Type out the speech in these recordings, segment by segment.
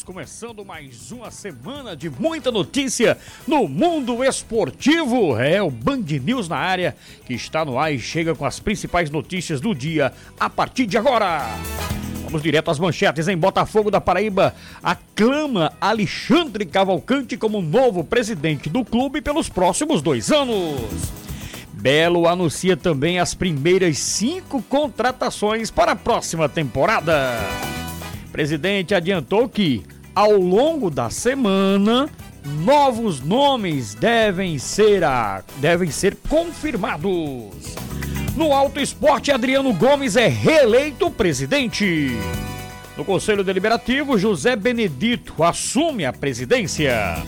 Começando mais uma semana de muita notícia no mundo esportivo. É o Band News na área que está no ar e chega com as principais notícias do dia a partir de agora. Vamos direto às manchetes em Botafogo da Paraíba. Aclama Alexandre Cavalcante como novo presidente do clube pelos próximos dois anos. Belo anuncia também as primeiras cinco contratações para a próxima temporada. O presidente adiantou que, ao longo da semana, novos nomes devem ser, a, devem ser confirmados. No Alto Esporte, Adriano Gomes é reeleito presidente. No Conselho Deliberativo, José Benedito assume a presidência.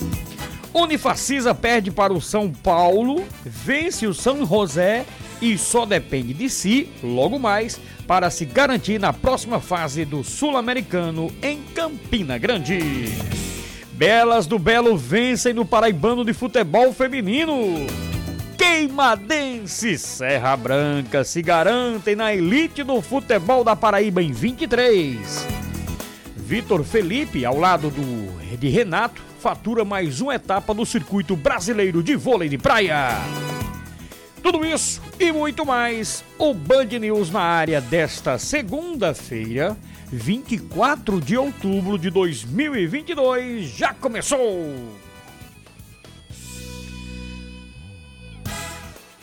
Unifacisa perde para o São Paulo, vence o São José e só depende de si, logo mais, para se garantir na próxima fase do Sul-Americano em Campina Grande. Belas do Belo vencem no Paraibano de Futebol Feminino. Queimadense Serra Branca se garantem na elite do futebol da Paraíba em 23. Vitor Felipe, ao lado do, de Renato, fatura mais uma etapa do circuito brasileiro de vôlei de praia. Tudo isso e muito mais, o Band News na área desta segunda-feira, 24 de outubro de 2022, já começou!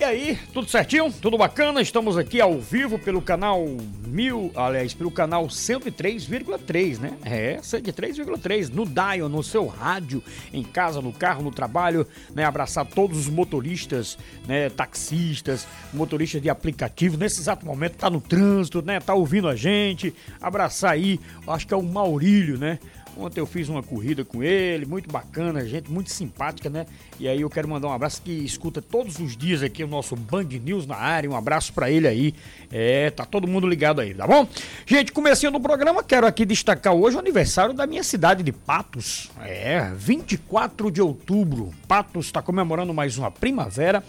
E aí, tudo certinho? Tudo bacana? Estamos aqui ao vivo pelo canal mil, aliás, pelo canal 103,3, né? É, 103,3 no dial, no seu rádio, em casa, no carro, no trabalho, né? Abraçar todos os motoristas, né? Taxistas, motoristas de aplicativo, nesse exato momento tá no trânsito, né? Tá ouvindo a gente, abraçar aí, acho que é o Maurílio, né? Ontem eu fiz uma corrida com ele, muito bacana, gente muito simpática, né? E aí eu quero mandar um abraço que escuta todos os dias aqui o nosso Band News na área. Um abraço para ele aí. É, tá todo mundo ligado aí, tá bom? Gente, começando o programa, quero aqui destacar hoje o aniversário da minha cidade de Patos. É, 24 de outubro. Patos está comemorando mais uma primavera.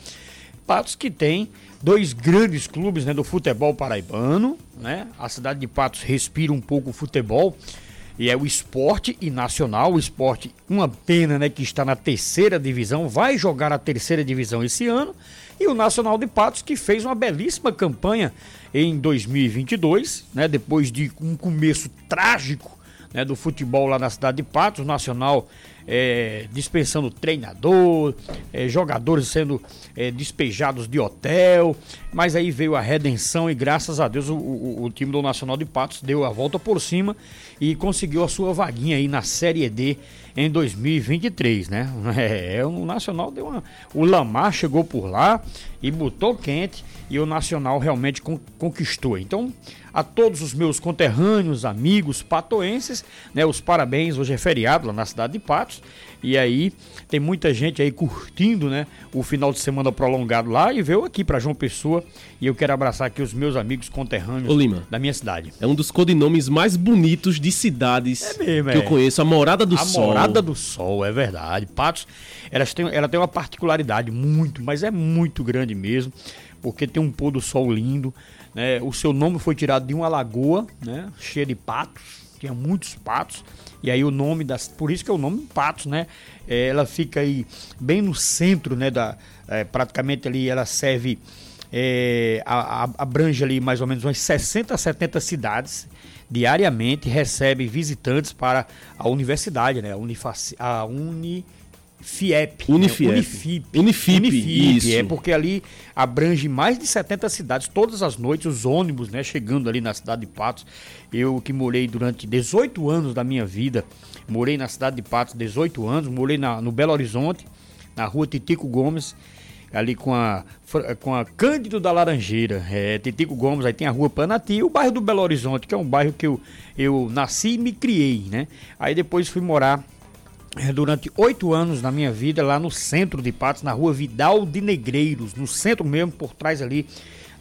Patos que tem dois grandes clubes né, do futebol paraibano, né? A cidade de Patos respira um pouco o futebol e é o esporte e nacional. O esporte, uma pena, né, que está na terceira divisão, vai jogar a terceira divisão esse ano. E o Nacional de Patos, que fez uma belíssima campanha em 2022, né, depois de um começo trágico né, do futebol lá na cidade de Patos, o Nacional é, dispensando treinador, é, jogadores sendo é, despejados de hotel, mas aí veio a redenção e graças a Deus o, o, o, time do Nacional de Patos deu a volta por cima e conseguiu a sua vaguinha aí na Série D em 2023, né? É, o Nacional deu uma. O Lamar chegou por lá e botou quente e o Nacional realmente conquistou. Então, a todos os meus conterrâneos, amigos patoenses, né? Os parabéns, hoje é feriado lá na cidade de Patos. E aí tem muita gente aí curtindo, né? O final de semana prolongado lá e veio aqui para João Pessoa. E eu quero abraçar aqui os meus amigos conterrâneos Ô, Lima, da minha cidade. É um dos codinomes mais bonitos de cidades é mesmo, que é. eu conheço, a Morada do a Sol. A Morada do Sol, é verdade. Patos, elas têm, ela tem uma particularidade muito, mas é muito grande mesmo, porque tem um pôr do sol lindo. Né? O seu nome foi tirado de uma lagoa, né? Cheia de patos, tinha muitos patos. E aí o nome das. Por isso que é o nome Patos, né? É, ela fica aí bem no centro, né? Da, é, praticamente ali ela serve. É, a, a, abrange ali mais ou menos umas 60 a 70 cidades diariamente, recebe visitantes para a universidade, né? A, Unifac, a Uni FIEP. Unifiep. Né? Unifip. Unifip. Unifip. Isso. É porque ali abrange mais de 70 cidades, todas as noites, os ônibus, né, chegando ali na cidade de Patos. Eu que morei durante 18 anos da minha vida, morei na cidade de Patos 18 anos, morei na, no Belo Horizonte, na rua Titico Gomes, ali com a, com a Cândido da Laranjeira, é, Titico Gomes, aí tem a rua Panati e o bairro do Belo Horizonte, que é um bairro que eu, eu nasci e me criei, né? Aí depois fui morar é, durante oito anos na minha vida lá no centro de Patos, na rua Vidal de Negreiros, no centro mesmo, por trás ali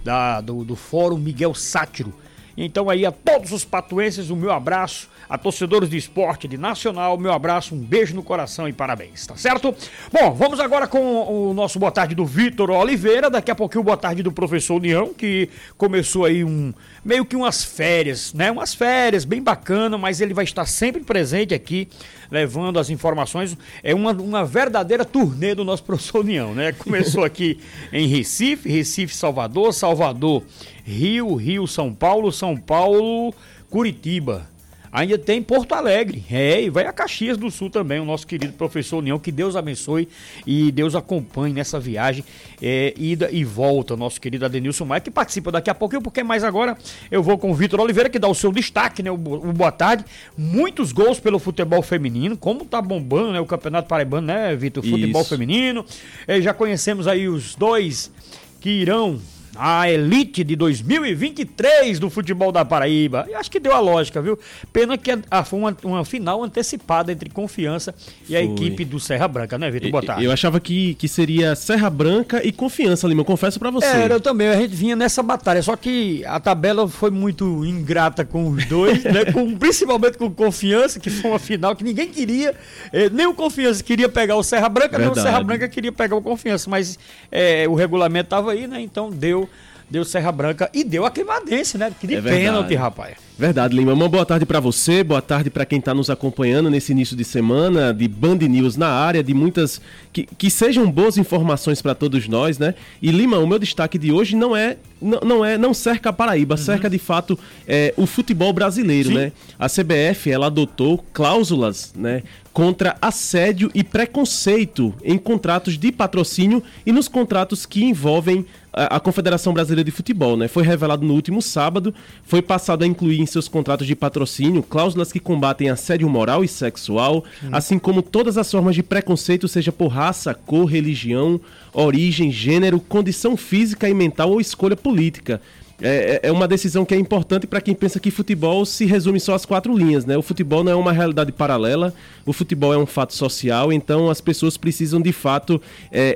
da, do, do Fórum Miguel Sátiro. Então aí a todos os patuenses, o meu abraço, a torcedores de esporte de Nacional, meu abraço, um beijo no coração e parabéns, tá certo? Bom, vamos agora com o nosso boa tarde do Vitor Oliveira, daqui a pouquinho boa tarde do professor União, que começou aí um meio que umas férias, né? Umas férias bem bacana, mas ele vai estar sempre presente aqui, levando as informações. É uma, uma verdadeira turnê do nosso professor União, né? Começou aqui em Recife, Recife, Salvador, Salvador, Rio, Rio, São Paulo, São Paulo, Curitiba. Ainda tem Porto Alegre, é, e vai a Caxias do Sul também, o nosso querido professor União, que Deus abençoe e Deus acompanhe nessa viagem, é, ida e volta, nosso querido Adenilson Maia, que participa daqui a pouquinho, porque mais agora eu vou com o Vitor Oliveira, que dá o seu destaque, né, o, o, boa tarde, muitos gols pelo futebol feminino, como tá bombando, né, o Campeonato Paraibano, né, Vitor, futebol Isso. feminino, é, já conhecemos aí os dois que irão a elite de 2023 do futebol da Paraíba. Eu acho que deu a lógica, viu? Pena que a, foi uma, uma, final antecipada entre Confiança e a equipe do Serra Branca, né, Vitor? Boa tarde. Eu achava que, que seria Serra Branca e Confiança, Lima, eu confesso para você. Era, eu também, a gente vinha nessa batalha, só que a tabela foi muito ingrata com os dois, né? Com, principalmente com Confiança, que foi uma final que ninguém queria, eh, nem o Confiança queria pegar o Serra Branca, Verdade. nem o Serra Branca queria pegar o Confiança, mas eh, o regulamento tava aí, né? Então deu deu, Serra Branca e deu a Queimadense, né? Que de é pênalti, rapaz. Verdade, Lima. Uma boa tarde para você, boa tarde para quem está nos acompanhando nesse início de semana de Band News na área, de muitas que, que sejam boas informações para todos nós, né? E Lima, o meu destaque de hoje não é não, não é não cerca a Paraíba, uhum. cerca de fato é, o futebol brasileiro, Sim. né? A CBF ela adotou cláusulas, né? Contra assédio e preconceito em contratos de patrocínio e nos contratos que envolvem a, a Confederação Brasileira de Futebol, né? Foi revelado no último sábado, foi passado a incluir em seus contratos de patrocínio cláusulas que combatem assédio moral e sexual, hum. assim como todas as formas de preconceito, seja por raça, cor, religião, origem, gênero, condição física e mental ou escolha política. É, é, é uma decisão que é importante para quem pensa que futebol se resume só às quatro linhas, né? O futebol não é uma realidade paralela, o futebol é um fato social, então as pessoas precisam de fato é,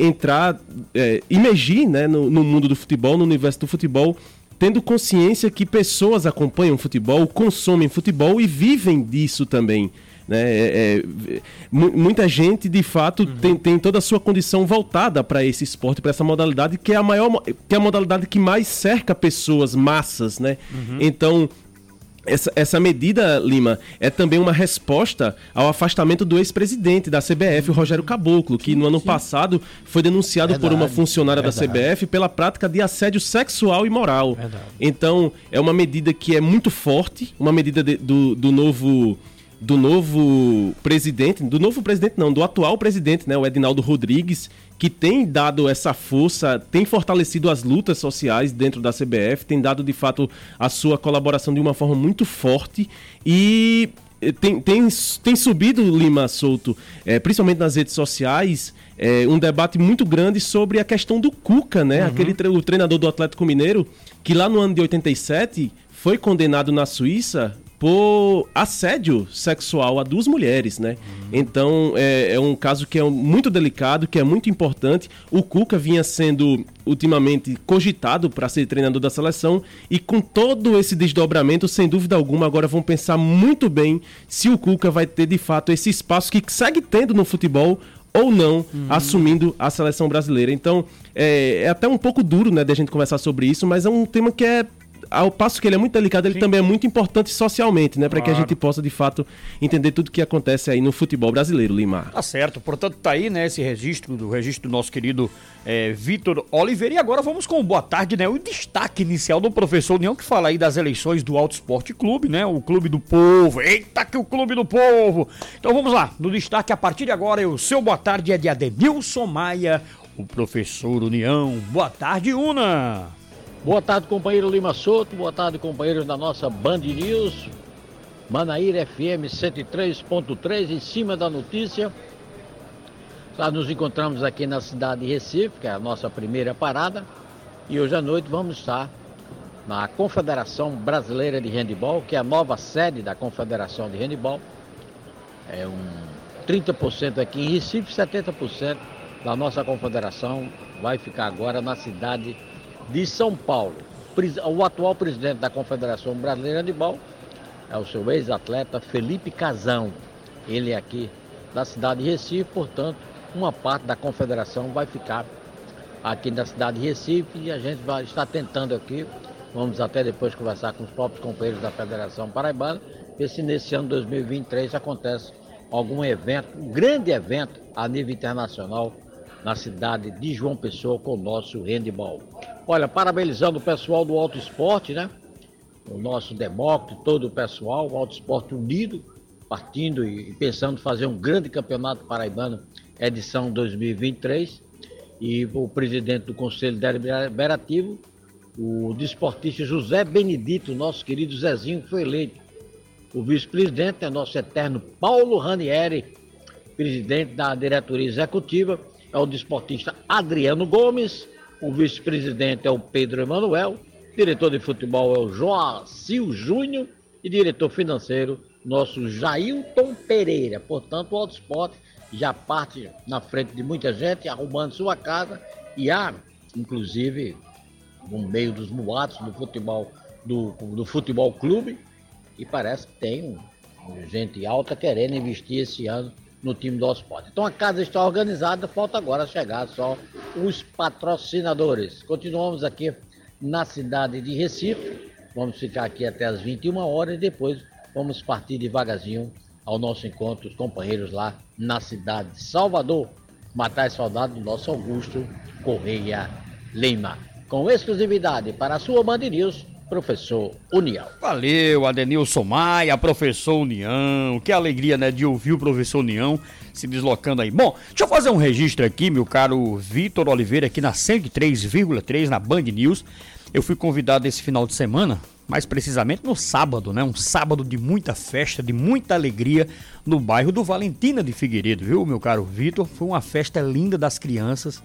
é, entrar, é, imergir né, no, no mundo do futebol, no universo do futebol, tendo consciência que pessoas acompanham futebol, consomem futebol e vivem disso também. Né? É, é, muita gente, de fato, uhum. tem, tem toda a sua condição voltada para esse esporte, para essa modalidade, que é a maior, que é a modalidade que mais cerca pessoas, massas, né? Uhum. Então, essa, essa medida, Lima, é também uma resposta ao afastamento do ex-presidente da CBF, o Rogério Caboclo, que no ano passado foi denunciado verdade, por uma funcionária verdade. da CBF pela prática de assédio sexual e moral. Verdade. Então, é uma medida que é muito forte, uma medida de, do, do novo do novo presidente, do novo presidente não, do atual presidente, né, o Edinaldo Rodrigues, que tem dado essa força, tem fortalecido as lutas sociais dentro da CBF, tem dado de fato a sua colaboração de uma forma muito forte e eh, tem, tem, tem subido, Lima Souto, é, principalmente nas redes sociais, é, um debate muito grande sobre a questão do Cuca, né? Uhum. Aquele o treinador do Atlético Mineiro, que lá no ano de 87 foi condenado na Suíça por assédio sexual a duas mulheres, né? Uhum. Então é, é, um caso que é muito delicado, que é muito importante. O Cuca vinha sendo ultimamente cogitado para ser treinador da seleção e com todo esse desdobramento, sem dúvida alguma, agora vão pensar muito bem se o Cuca vai ter de fato esse espaço que segue tendo no futebol ou não uhum. assumindo a seleção brasileira. Então, é, é, até um pouco duro, né, de a gente conversar sobre isso, mas é um tema que é ao passo que ele é muito delicado, ele Sim. também é muito importante socialmente, né? Para claro. que a gente possa, de fato, entender tudo o que acontece aí no futebol brasileiro, Limar. Tá certo. Portanto, tá aí, né, esse registro, do registro do nosso querido é, Vitor Oliveira. E agora vamos com o boa tarde, né? O destaque inicial do professor União, que fala aí das eleições do Alto Esporte Clube, né? O Clube do Povo. Eita, que o Clube do Povo! Então vamos lá. No destaque, a partir de agora, o seu boa tarde é de Ademilson Maia, o professor União. Boa tarde, Una! Boa tarde, companheiro Lima Souto. Boa tarde, companheiros da nossa Band News. Manaíra FM 103.3, em cima da notícia. Nós nos encontramos aqui na cidade de Recife, que é a nossa primeira parada. E hoje à noite vamos estar na Confederação Brasileira de Handebol, que é a nova sede da Confederação de Handebol. É um 30% aqui em Recife, 70% da nossa confederação vai ficar agora na cidade de de São Paulo. o atual presidente da Confederação Brasileira de Handebol é o seu ex-atleta Felipe Casão. Ele é aqui da cidade de Recife, portanto, uma parte da confederação vai ficar aqui na cidade de Recife e a gente vai estar tentando aqui, vamos até depois conversar com os próprios companheiros da Federação Paraibana, ver se nesse ano 2023 acontece algum evento, um grande evento a nível internacional na cidade de João Pessoa com o nosso handball. Olha, parabenizando o pessoal do Alto Esporte, né? O nosso Demócrito, todo o pessoal, o Alto Esporte unido, partindo e pensando fazer um grande campeonato paraibano, edição 2023. E o presidente do Conselho Deliberativo, o desportista José Benedito, nosso querido Zezinho, foi eleito. O vice-presidente é nosso eterno Paulo Ranieri, presidente da diretoria executiva, é o desportista Adriano Gomes, o vice-presidente é o Pedro Emanuel, diretor de futebol é o Joacil Júnior e diretor financeiro nosso Jailton Pereira. Portanto, o Autosport já parte na frente de muita gente, arrumando sua casa e há, inclusive, no meio dos muatos do futebol, do, do futebol clube, e parece que tem gente alta querendo investir esse ano no time do Autosport. Então a casa está organizada, falta agora chegar só os patrocinadores. Continuamos aqui na cidade de Recife, vamos ficar aqui até as 21 horas e depois vamos partir devagarzinho ao nosso encontro, os companheiros lá na cidade de Salvador, matar saudade do nosso Augusto Correia Lima. Com exclusividade para a sua Band News, professor União. Valeu, Adenilson Maia, professor União. Que alegria, né, de ouvir o professor União se deslocando aí. Bom, deixa eu fazer um registro aqui, meu caro Vitor Oliveira, aqui na 103,3 na Band News. Eu fui convidado esse final de semana mais precisamente no sábado, né? Um sábado de muita festa, de muita alegria no bairro do Valentina de Figueiredo, viu, meu caro Vitor? Foi uma festa linda das crianças.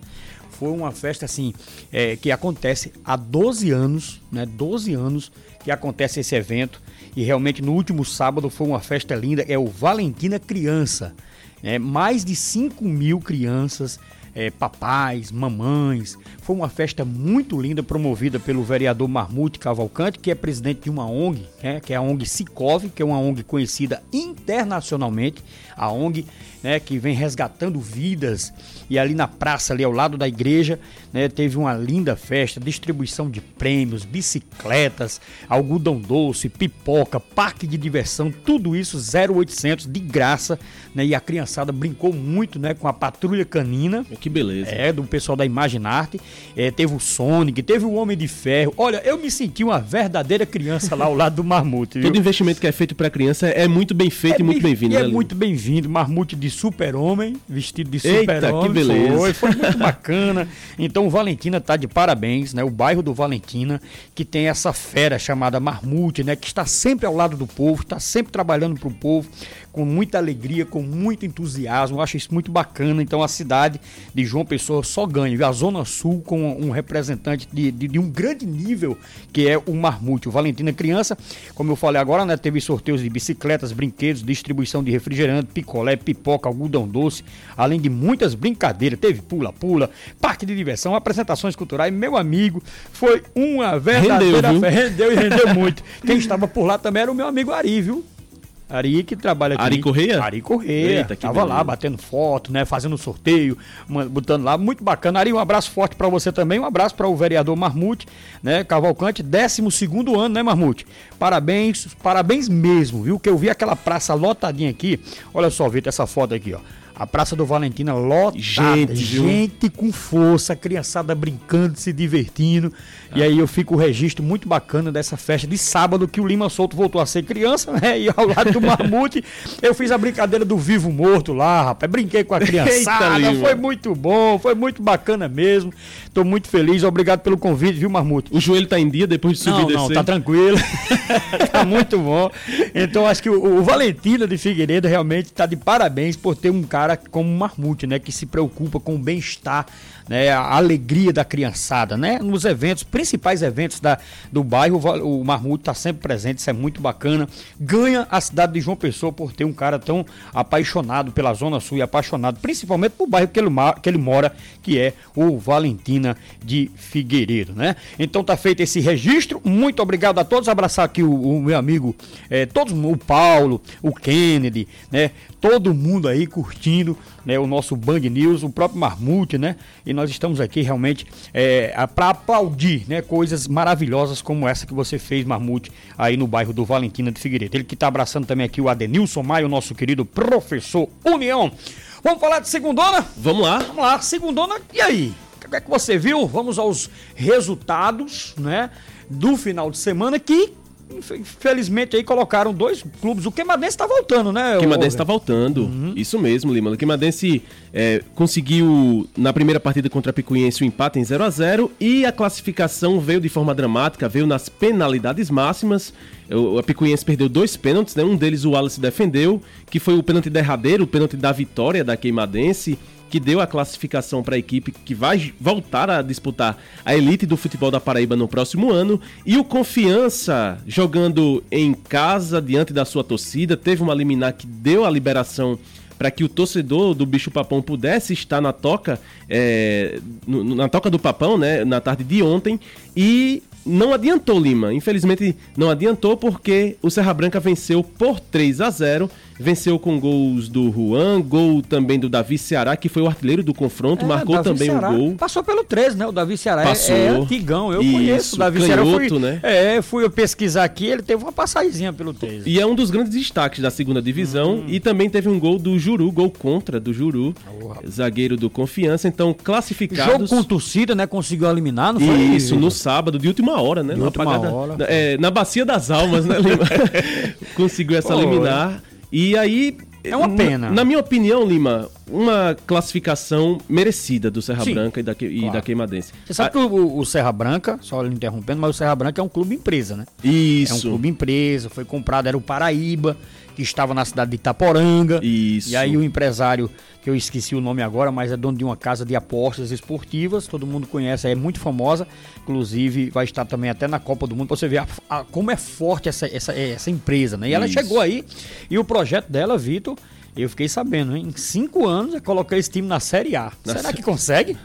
Foi uma festa assim é, que acontece há 12 anos, né? 12 anos que acontece esse evento e realmente no último sábado foi uma festa linda. É o Valentina Criança, é mais de 5 mil crianças é, papais, mamães. Foi uma festa muito linda promovida pelo vereador Marmute Cavalcante, que é presidente de uma ONG, né, que é a ONG Sicov, que é uma ONG conhecida internacionalmente, a ONG né, que vem resgatando vidas. E ali na praça, ali ao lado da igreja, né, teve uma linda festa, distribuição de prêmios, bicicletas, algodão doce, pipoca, parque de diversão, tudo isso 0800 de graça, né, e a criançada brincou muito, né, com a patrulha canina. Que beleza. É, do pessoal da Imaginarte. É, teve o Sonic, teve o Homem de Ferro. Olha, eu me senti uma verdadeira criança lá ao lado do Marmute. Todo investimento que é feito para criança é muito bem feito é e muito bem-vindo. Bem, é né, muito bem-vindo. Marmute de super-homem, vestido de super-homem. que beleza. Foi, foi muito bacana. Então o Valentina tá de parabéns, né? O bairro do Valentina, que tem essa fera chamada Marmute, né? Que está sempre ao lado do povo, está sempre trabalhando para o povo com muita alegria, com muito entusiasmo. Eu acho isso muito bacana. Então a cidade de João Pessoa só ganha. E a Zona Sul com um representante de, de, de, um grande nível, que é o Marmute. O Valentina Criança, como eu falei agora, né, teve sorteios de bicicletas, brinquedos, distribuição de refrigerante, picolé, pipoca, algodão doce, além de muitas brincadeiras. Teve pula-pula, parque de diversão, apresentações culturais. Meu amigo, foi uma verdadeira rendeu, rendeu e rendeu muito. Quem estava por lá também era o meu amigo Ari, viu? Ari que trabalha aqui. Ari Correia? Ari Correia. Eita, que Tava beleza. lá batendo foto, né? Fazendo sorteio, botando lá. Muito bacana. Ari, um abraço forte para você também. Um abraço para o vereador Marmute, né? Cavalcante, 12 segundo ano, né, Marmute? Parabéns, parabéns mesmo, viu? Que eu vi aquela praça lotadinha aqui. Olha só, Vitor, essa foto aqui, ó. A Praça do Valentina lotada, gente, gente com força, criançada brincando, se divertindo. Ah. E aí eu fico o registro muito bacana dessa festa de sábado que o Lima Solto voltou a ser criança, né? E ao lado do Mamute, eu fiz a brincadeira do vivo morto lá, rapaz. Brinquei com a criançada, Eita, foi muito bom, foi muito bacana mesmo. Tô muito feliz, obrigado pelo convite, viu, Marmute? O joelho tá em dia depois de subir não, Não, tá tranquilo. tá muito bom. Então acho que o, o Valentina de Figueiredo realmente tá de parabéns por ter um cara cara como Marmute, né? Que se preocupa com o bem-estar, né? A alegria da criançada, né? Nos eventos, principais eventos da, do bairro, o Marmute está sempre presente, isso é muito bacana. Ganha a cidade de João Pessoa por ter um cara tão apaixonado pela Zona Sul e apaixonado principalmente pelo bairro que ele, que ele mora, que é o Valentina de Figueiredo, né? Então tá feito esse registro. Muito obrigado a todos. Abraçar aqui o, o meu amigo, é, todos, o Paulo, o Kennedy, né? Todo mundo aí curtindo né, o nosso Band News, o próprio Marmute, né? E nós estamos aqui realmente é, para aplaudir, né? Coisas maravilhosas como essa que você fez, Marmute, aí no bairro do Valentina de Figueiredo. Ele que está abraçando também aqui o Adenilson Maio, nosso querido professor União. Vamos falar de segundona? Vamos lá. Vamos lá, segundona. E aí? O que é que você viu? Vamos aos resultados, né? Do final de semana que Infelizmente aí colocaram dois clubes. O Queimadense tá voltando, né? O Queimadense tá voltando. Uhum. Isso mesmo, Lima. O Queimadense é, conseguiu na primeira partida contra a Picuiense o um empate em 0 a 0 e a classificação veio de forma dramática, veio nas penalidades máximas. A Picuiense perdeu dois pênaltis, né? Um deles o Wallace defendeu, que foi o pênalti derradeiro, o pênalti da vitória da Queimadense que deu a classificação para a equipe que vai voltar a disputar a elite do futebol da Paraíba no próximo ano. E o Confiança, jogando em casa, diante da sua torcida, teve uma liminar que deu a liberação para que o torcedor do Bicho Papão pudesse estar na toca, é, na toca do Papão, né, na tarde de ontem, e não adiantou Lima. Infelizmente não adiantou porque o Serra Branca venceu por 3 a 0 venceu com gols do Juan, gol também do Davi Ceará, que foi o artilheiro do confronto, é, marcou Davi também Ceará. um gol. Passou pelo 13, né? O Davi Ceará é- Passou. é, antigão, eu Isso, conheço o Davi canhoto, Ceará. Fui, né? É, fui eu pesquisar aqui, ele teve uma passadinha pelo 13. E é um dos grandes destaques da segunda divisão. Hum. E também teve um gol do Juru, gol contra do Juru, oh, zagueiro do Confiança. Então, classificados. Jogo com torcida, né? Conseguiu eliminar, não foi? Isso, no sábado, de última hora, né? De última apagada, hora. É, na Bacia das Almas, né, Lima? Conseguiu essa liminar. E aí, é uma pena. Na, na, minha opinião, Lima, uma classificação merecida do Serra Sim, Branca e da, e claro. da Queimadense. Você sabe ah, que o, o, Serra Branca, só lhe interrompendo, mas o Serra Branca é um clube empresa, né? Isso. É um clube empresa, foi comprado, era o Paraíba, que estava na cidade de Itaporanga. Isso. E aí o empresário, que eu esqueci o nome agora, mas é dono de uma casa de apostas esportivas, todo mundo conhece, é muito famosa, inclusive vai estar também até na Copa do Mundo, pra você ver a, a, como é forte essa, essa, essa empresa, né? E ela Isso. chegou aí, e o projeto dela, Vitor, eu fiquei sabendo, hein? em cinco anos eu coloquei esse time na Série A. Será que consegue?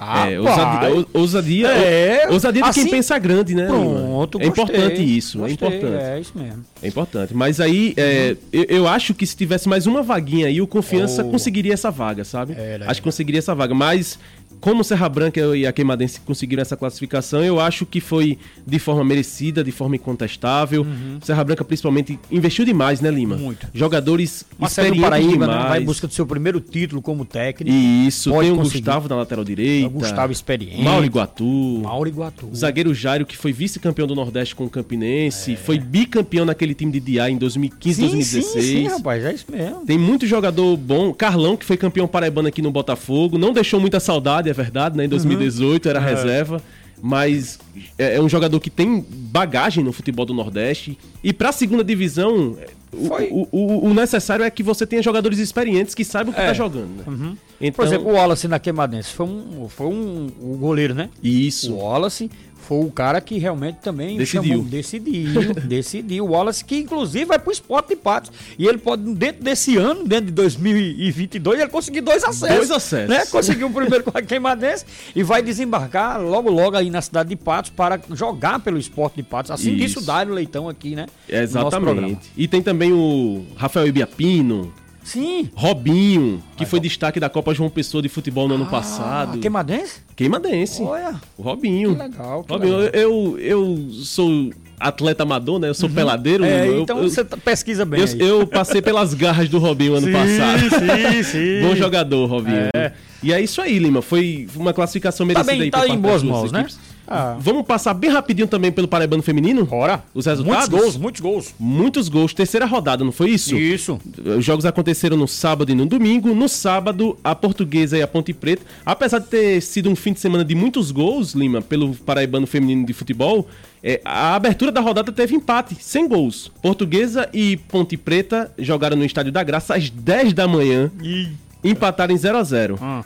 É, ousadia, ousadia, é, ousadia de assim, quem pensa grande, né? Pronto, É importante isso, é gostei, é importante. É isso mesmo. É importante. Mas aí, é, eu, eu, acho que se tivesse mais uma vaguinha aí, o Confiança oh. conseguiria essa vaga, sabe? É, acho que conseguiria essa vaga. Mas como Serra Branca e a Queimadense conseguiram essa classificação, eu acho que foi de forma merecida, de forma incontestável. Uhum. Serra Branca, principalmente, investiu demais, né, Lima? Muito. Jogadores Marcelo experientes Paraíba, demais. Né? Vai em busca do seu primeiro título como técnico. Isso, Pode tem o conseguir. Gustavo na lateral direita. O Gustavo experiente. Mauro Iguatu. Mauro Iguatu. Zagueiro Jairo, que foi vice-campeão do Nordeste com o Campinense. É. Foi bicampeão naquele time de DIA em 2015, sim, 2016. Sim, sim, rapaz, é isso mesmo. Tem muito jogador bom. Carlão, que foi campeão paraibano aqui no Botafogo. Não deixou muita saudade, é verdade, né? Em 2018 uhum. era é. reserva. Mas é, é um jogador que tem bagagem no futebol do Nordeste. E para a segunda divisão, o, o, o, necessário é que você tenha jogadores experientes que saibam o que está é. jogando. Né? Uhum. Então... Por exemplo, o Wallace na Queimadense foi um, foi um, um goleiro, né? Isso. O Wallace foi o cara que realmente também decidiu. Chamou, decidiu, decidiu. O Wallace, que inclusive vai pro esporte de patos. E ele pode, dentro desse ano, dentro de 2022, ele conseguir dois acessos. Dois acessos. Né? Conseguiu o primeiro com a Queimadense e vai desembarcar logo, logo aí na cidade de Patos para jogar pelo esporte de Patos. Assim Isso. disse o Dário Leitão aqui, né? Exatamente. E tem também o Rafael Ibiapino, Sim. Robinho, que foi destaque da Copa João Pessoa de futebol no ah, ano passado. Queimadense? Queimadense. Olha. O Robinho. Que legal. Que Robinho, legal. Eu, eu sou atleta amador, né? Eu sou uhum. peladeiro. É, eu, então eu, você pesquisa bem. Eu, eu, passei pelas garras do Robinho ano sim, passado. Sim, sim. Bom jogador, Robinho. É. E é isso aí, Lima. Foi uma classificação merecida tá bem, aí tá em boas mãos, né? Ah. Vamos passar bem rapidinho também pelo Paraibano Feminino? Bora. Os resultados? Muitos gols, muitos gols. Muitos gols. Terceira rodada, não foi isso? Isso. Os jogos aconteceram no sábado e no domingo. No sábado, a Portuguesa e a Ponte Preta. Apesar de ter sido um fim de semana de muitos gols, Lima, pelo Paraibano Feminino de Futebol, é, a abertura da rodada teve empate, sem gols. Portuguesa e Ponte Preta jogaram no Estádio da Graça às 10 da manhã. E empataram em 0 a 0 Ah.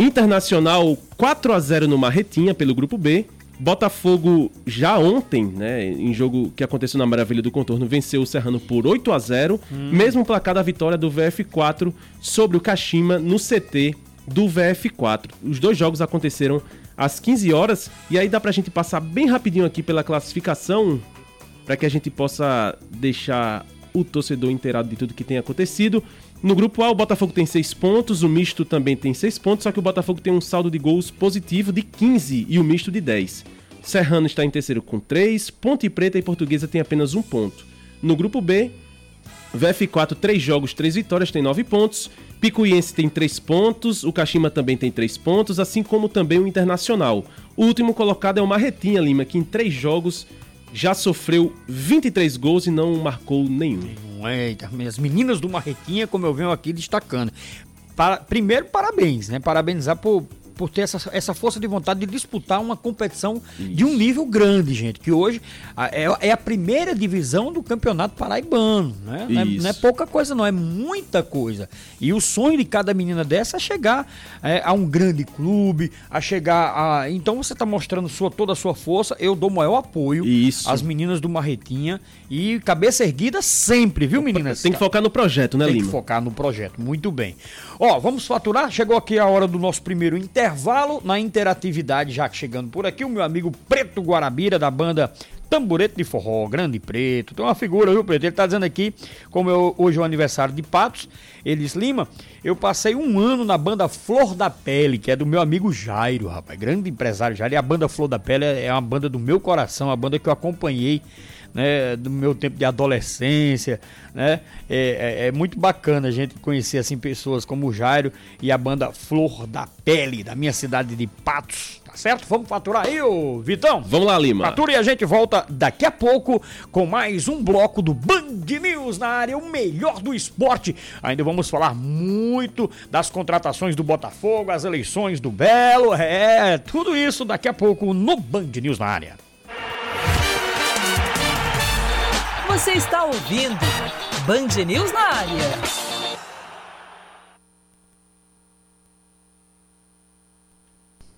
Internacional 4 a 0 no Marretinha pelo grupo B. Botafogo já ontem, né, em jogo que aconteceu na Maravilha do Contorno, venceu o Serrano por 8 a 0, mesmo placar da vitória do VF4 sobre o Kashima no CT do VF4. Os dois jogos aconteceram às 15 horas e aí dá pra gente passar bem rapidinho aqui pela classificação para que a gente possa deixar o torcedor inteirado de tudo que tem acontecido. No grupo A, o Botafogo tem 6 pontos, o misto também tem 6 pontos, só que o Botafogo tem um saldo de gols positivo de 15 e o misto de 10. Serrano está em terceiro com 3, Ponte Preta e Portuguesa tem apenas um ponto. No grupo B, VF4, 3 jogos, 3 vitórias, tem 9 pontos. Picuiense tem 3 pontos, o Kashima também tem 3 pontos, assim como também o Internacional. O último colocado é o Marretinha Lima, que em 3 jogos já sofreu 23 gols e não marcou nenhum. As meninas do Marretinha, como eu venho aqui destacando. Para- primeiro, parabéns, né? Parabenizar por, por ter essa, essa força de vontade de disputar uma competição de um nível grande, gente. Que hoje é, é a primeira divisão do campeonato paraibano, né? Não é, Isso. não é pouca coisa, não, é muita coisa. E o sonho de cada menina dessa é chegar é, a um grande clube, a chegar a. Então você está mostrando sua, toda a sua força. Eu dou maior apoio Isso. às meninas do Marretinha e cabeça erguida sempre, viu, meninas? Tem que focar no projeto, né, Tem que Lima? focar no projeto. Muito bem. Ó, vamos faturar? Chegou aqui a hora do nosso primeiro intervalo na interatividade, já chegando por aqui, o meu amigo Preto Guarabira, da banda Tamborete de Forró, Grande Preto. Tem uma figura, viu, Preto? Ele tá dizendo aqui, como eu- hoje é o aniversário de Patos, ele diz, Lima, eu passei um ano na banda Flor da Pele, que é do meu amigo Jairo, rapaz. Grande empresário Jairo. E a banda Flor da Pele é uma banda do meu coração, a banda que eu acompanhei né, do meu tempo de adolescência, né? É, é- é muito bacana a gente conhecer assim pessoas como o Jairo e a banda Flor da Pele da minha cidade de Patos, tá certo? Vamos faturar aí, ô Vitão. Vamos lá, Lima. Fatura e a gente volta daqui a pouco com mais um bloco do Band News na área, o melhor do esporte. Ainda vamos falar muito das contratações do Botafogo, as eleições do Belo, é, tudo isso daqui a pouco no Band News na área. Você está ouvindo Band News na área.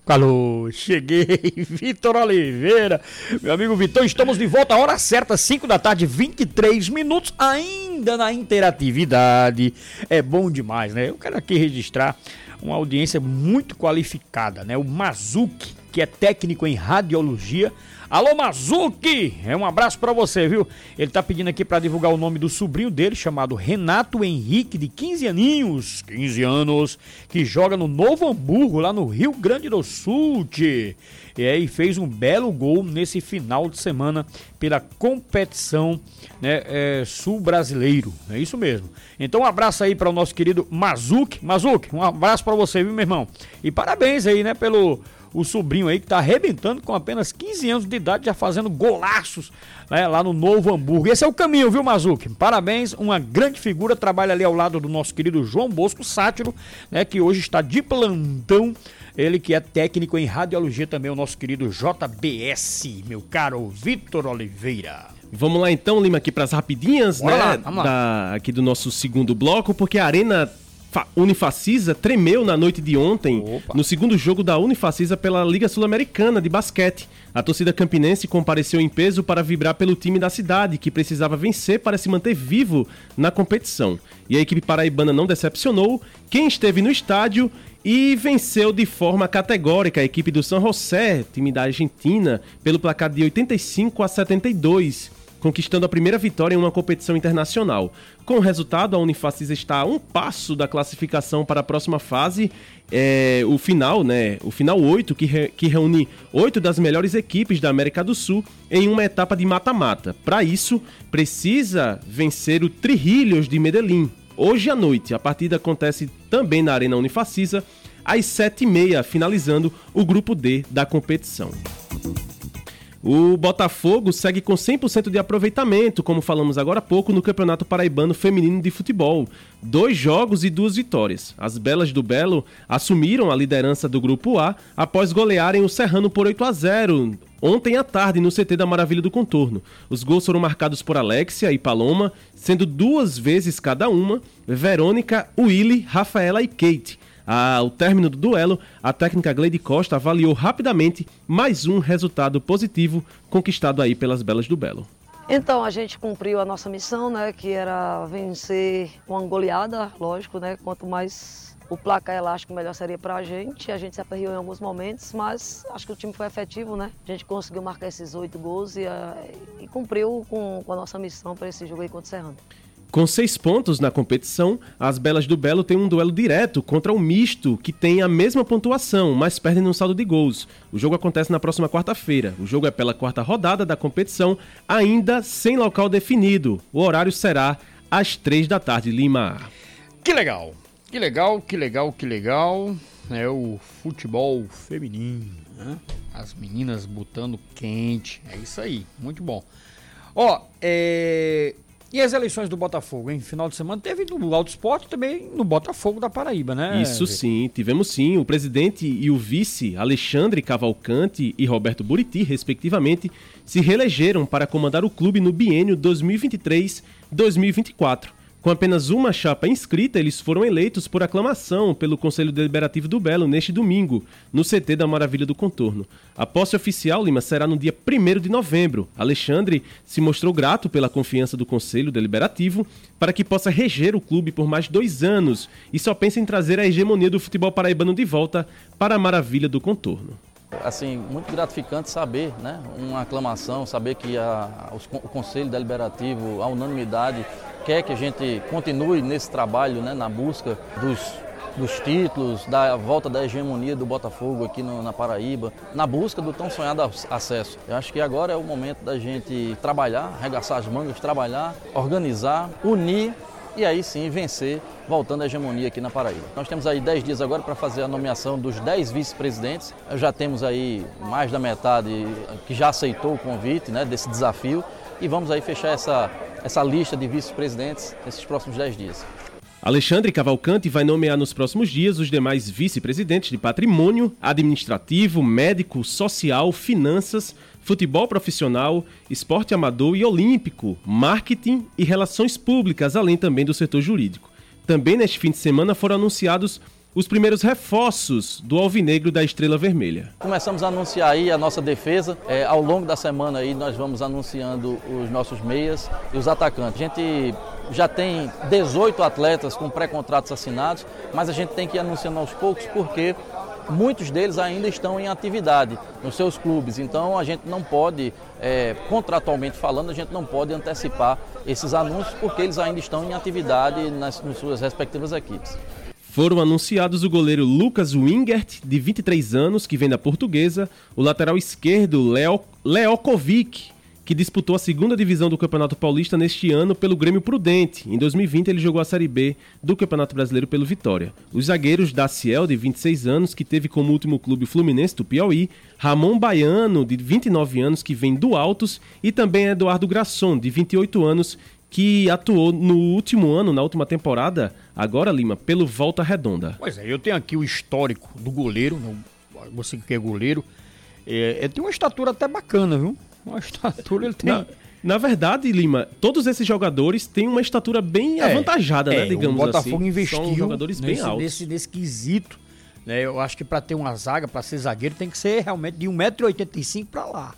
Alô, cheguei, Vitor Oliveira, meu amigo Vitão, estamos de volta, hora certa, 5 da tarde, 23 minutos, ainda na interatividade, é bom demais, né? Eu quero aqui registrar uma audiência muito qualificada, né? O Mazuki, que é técnico em radiologia. Alô, Mazuki! É um abraço pra você, viu? Ele tá pedindo aqui pra divulgar o nome do sobrinho dele, chamado Renato Henrique, de 15 aninhos, 15 anos, que joga no Novo Hamburgo, lá no Rio Grande do Sul, tchê. E aí fez um belo gol nesse final de semana pela competição né, é, sul-brasileiro. É isso mesmo. Então um abraço aí para o nosso querido Mazuki. Mazuki, um abraço para você, viu, meu irmão? E parabéns aí, né, pelo o sobrinho aí que tá arrebentando com apenas 15 anos de idade, já fazendo golaços né, lá no Novo Hamburgo. Esse é o caminho, viu, Mazuki? Parabéns, uma grande figura, trabalha ali ao lado do nosso querido João Bosco Sátiro, né, que hoje está de plantão. Ele que é técnico em radiologia também, o nosso querido JBS, meu caro Vitor Oliveira. Vamos lá então, Lima, aqui para as rapidinhas, Bora né? lá, vamos lá. da- aqui do nosso segundo bloco, porque a Arena Unifacisa tremeu na noite de ontem Opa. no segundo jogo da Unifacisa pela Liga Sul-Americana de Basquete. A torcida campinense compareceu em peso para vibrar pelo time da cidade, que precisava vencer para se manter vivo na competição. E a equipe paraibana não decepcionou. Quem esteve no estádio e venceu de forma categórica a equipe do San José, time da Argentina, pelo placar de 85 a 72 conquistando a primeira vitória em uma competição internacional. Com o resultado, a Unifacisa está a um passo da classificação para a próxima fase, é, o final, né? O final 8, que, re- que reúne oito das melhores equipes da América do Sul em uma etapa de mata-mata. Para isso, precisa vencer o Trirrilhos de Medellín. Hoje à noite, a partida acontece também na Arena Unifacisa, às 7h30, finalizando o grupo D da competição. O Botafogo segue com 100% de aproveitamento, como falamos agora há pouco, no Campeonato Paraibano Feminino de Futebol. Dois jogos e duas vitórias. As Belas do Belo assumiram a liderança do Grupo A após golearem o Serrano por 8 a 0 ontem à tarde no CT da Maravilha do Contorno. Os gols foram marcados por Alexia e Paloma, sendo duas vezes cada uma Verônica, Willy, Rafaela e Kate. Ao término do duelo, a técnica Gleide Costa avaliou rapidamente mais um resultado positivo conquistado aí pelas Belas do Belo. Então a gente cumpriu a nossa missão, né, que era vencer uma goleada, lógico, né, quanto mais o placar elástico melhor seria para a gente. A gente se aperreou em alguns momentos, mas acho que o time foi efetivo, né? A gente conseguiu marcar esses oito gols e, e cumpriu com, com, a nossa missão para esse jogo aí contra o Serrano. Com seis pontos na competição, as Belas do Belo têm um duelo direto contra o Misto, que tem a mesma pontuação, mas perdem no saldo de gols. O jogo acontece na próxima quarta-feira. O jogo é pela quarta rodada da competição, ainda sem local definido. O horário será às três da tarde, Lima. Que legal, que legal, que legal, que legal. É o futebol feminino, né? As meninas botando quente. É isso aí, muito bom. Ó, é e as eleições do Botafogo, em final de semana, teve no Alto Esporte também no Botafogo da Paraíba, né? Isso sim, tivemos sim. O presidente e o vice, Alexandre Cavalcante e Roberto Buriti, respectivamente, se reelegeram para comandar o clube no biênio 2023-2024. Com apenas uma chapa inscrita, eles foram eleitos por aclamação pelo Conselho Deliberativo do Belo neste domingo, no CT da Maravilha do Contorno. A posse oficial, Lima, será no dia 1 de novembro. Alexandre se mostrou grato pela confiança do Conselho Deliberativo para que possa reger o clube por mais dois anos e só pensa em trazer a hegemonia do futebol paraibano de volta para a Maravilha do Contorno assim, muito gratificante saber, né, uma aclamação, saber que a, o Conselho Deliberativo, a unanimidade, quer que a gente continue nesse trabalho, né, na busca dos, dos títulos, da volta da hegemonia do Botafogo aqui no, na Paraíba, na busca do tão sonhado acesso. Eu acho que agora é o momento da gente trabalhar, arregaçar as mangas, trabalhar, organizar, unir e aí sim vencer, voltando à hegemonia aqui na Paraíba. Nós temos aí 10 dias agora para fazer a nomeação dos 10 vice-presidentes. Já temos aí mais da metade que já aceitou o convite né, desse desafio e vamos aí fechar essa, essa lista de vice-presidentes nesses próximos 10 dias. Alexandre Cavalcante vai nomear nos próximos dias os demais vice-presidentes de patrimônio, administrativo, médico, social, finanças, futebol profissional, esporte amador e olímpico, marketing e relações públicas, além também do setor jurídico. Também neste fim de semana foram anunciados os primeiros reforços do Alvinegro da Estrela Vermelha. Começamos a anunciar aí a nossa defesa. É, ao longo da semana aí nós vamos anunciando os nossos meias e os atacantes. A gente já tem 18 atletas com pré-contratos assinados, mas a gente tem que ir anunciando aos poucos porque muitos deles ainda estão em atividade nos seus clubes. Então a gente não pode, é, contratualmente falando, a gente não pode antecipar esses anúncios porque eles ainda estão em atividade nas, nas suas respectivas equipes. Foram anunciados o goleiro Lucas Wingert, de 23 anos, que vem da Portuguesa, o lateral esquerdo Leo, Leokovic, que disputou a segunda divisão do Campeonato Paulista neste ano pelo Grêmio Prudente. Em 2020, ele jogou a Série B do Campeonato Brasileiro pelo Vitória. Os zagueiros Daciel, de 26 anos, que teve como último clube o Fluminense do Piauí, Ramon Baiano, de 29 anos, que vem do Altos, e também Eduardo Grasson, de 28 anos, que atuou no último ano, na última temporada, agora Lima, pelo Volta Redonda. Pois é, eu tenho aqui o histórico do goleiro, você que é goleiro, é, tem uma estatura até bacana, viu? Uma estatura ele tem. Na, na verdade, Lima, todos esses jogadores têm uma estatura bem é, avantajada, né? Digamos o Botafogo assim. investiu São jogadores nesse, bem altos. Nesse, nesse quesito. Né? Eu acho que para ter uma zaga, para ser zagueiro, tem que ser realmente de 1,85m para lá.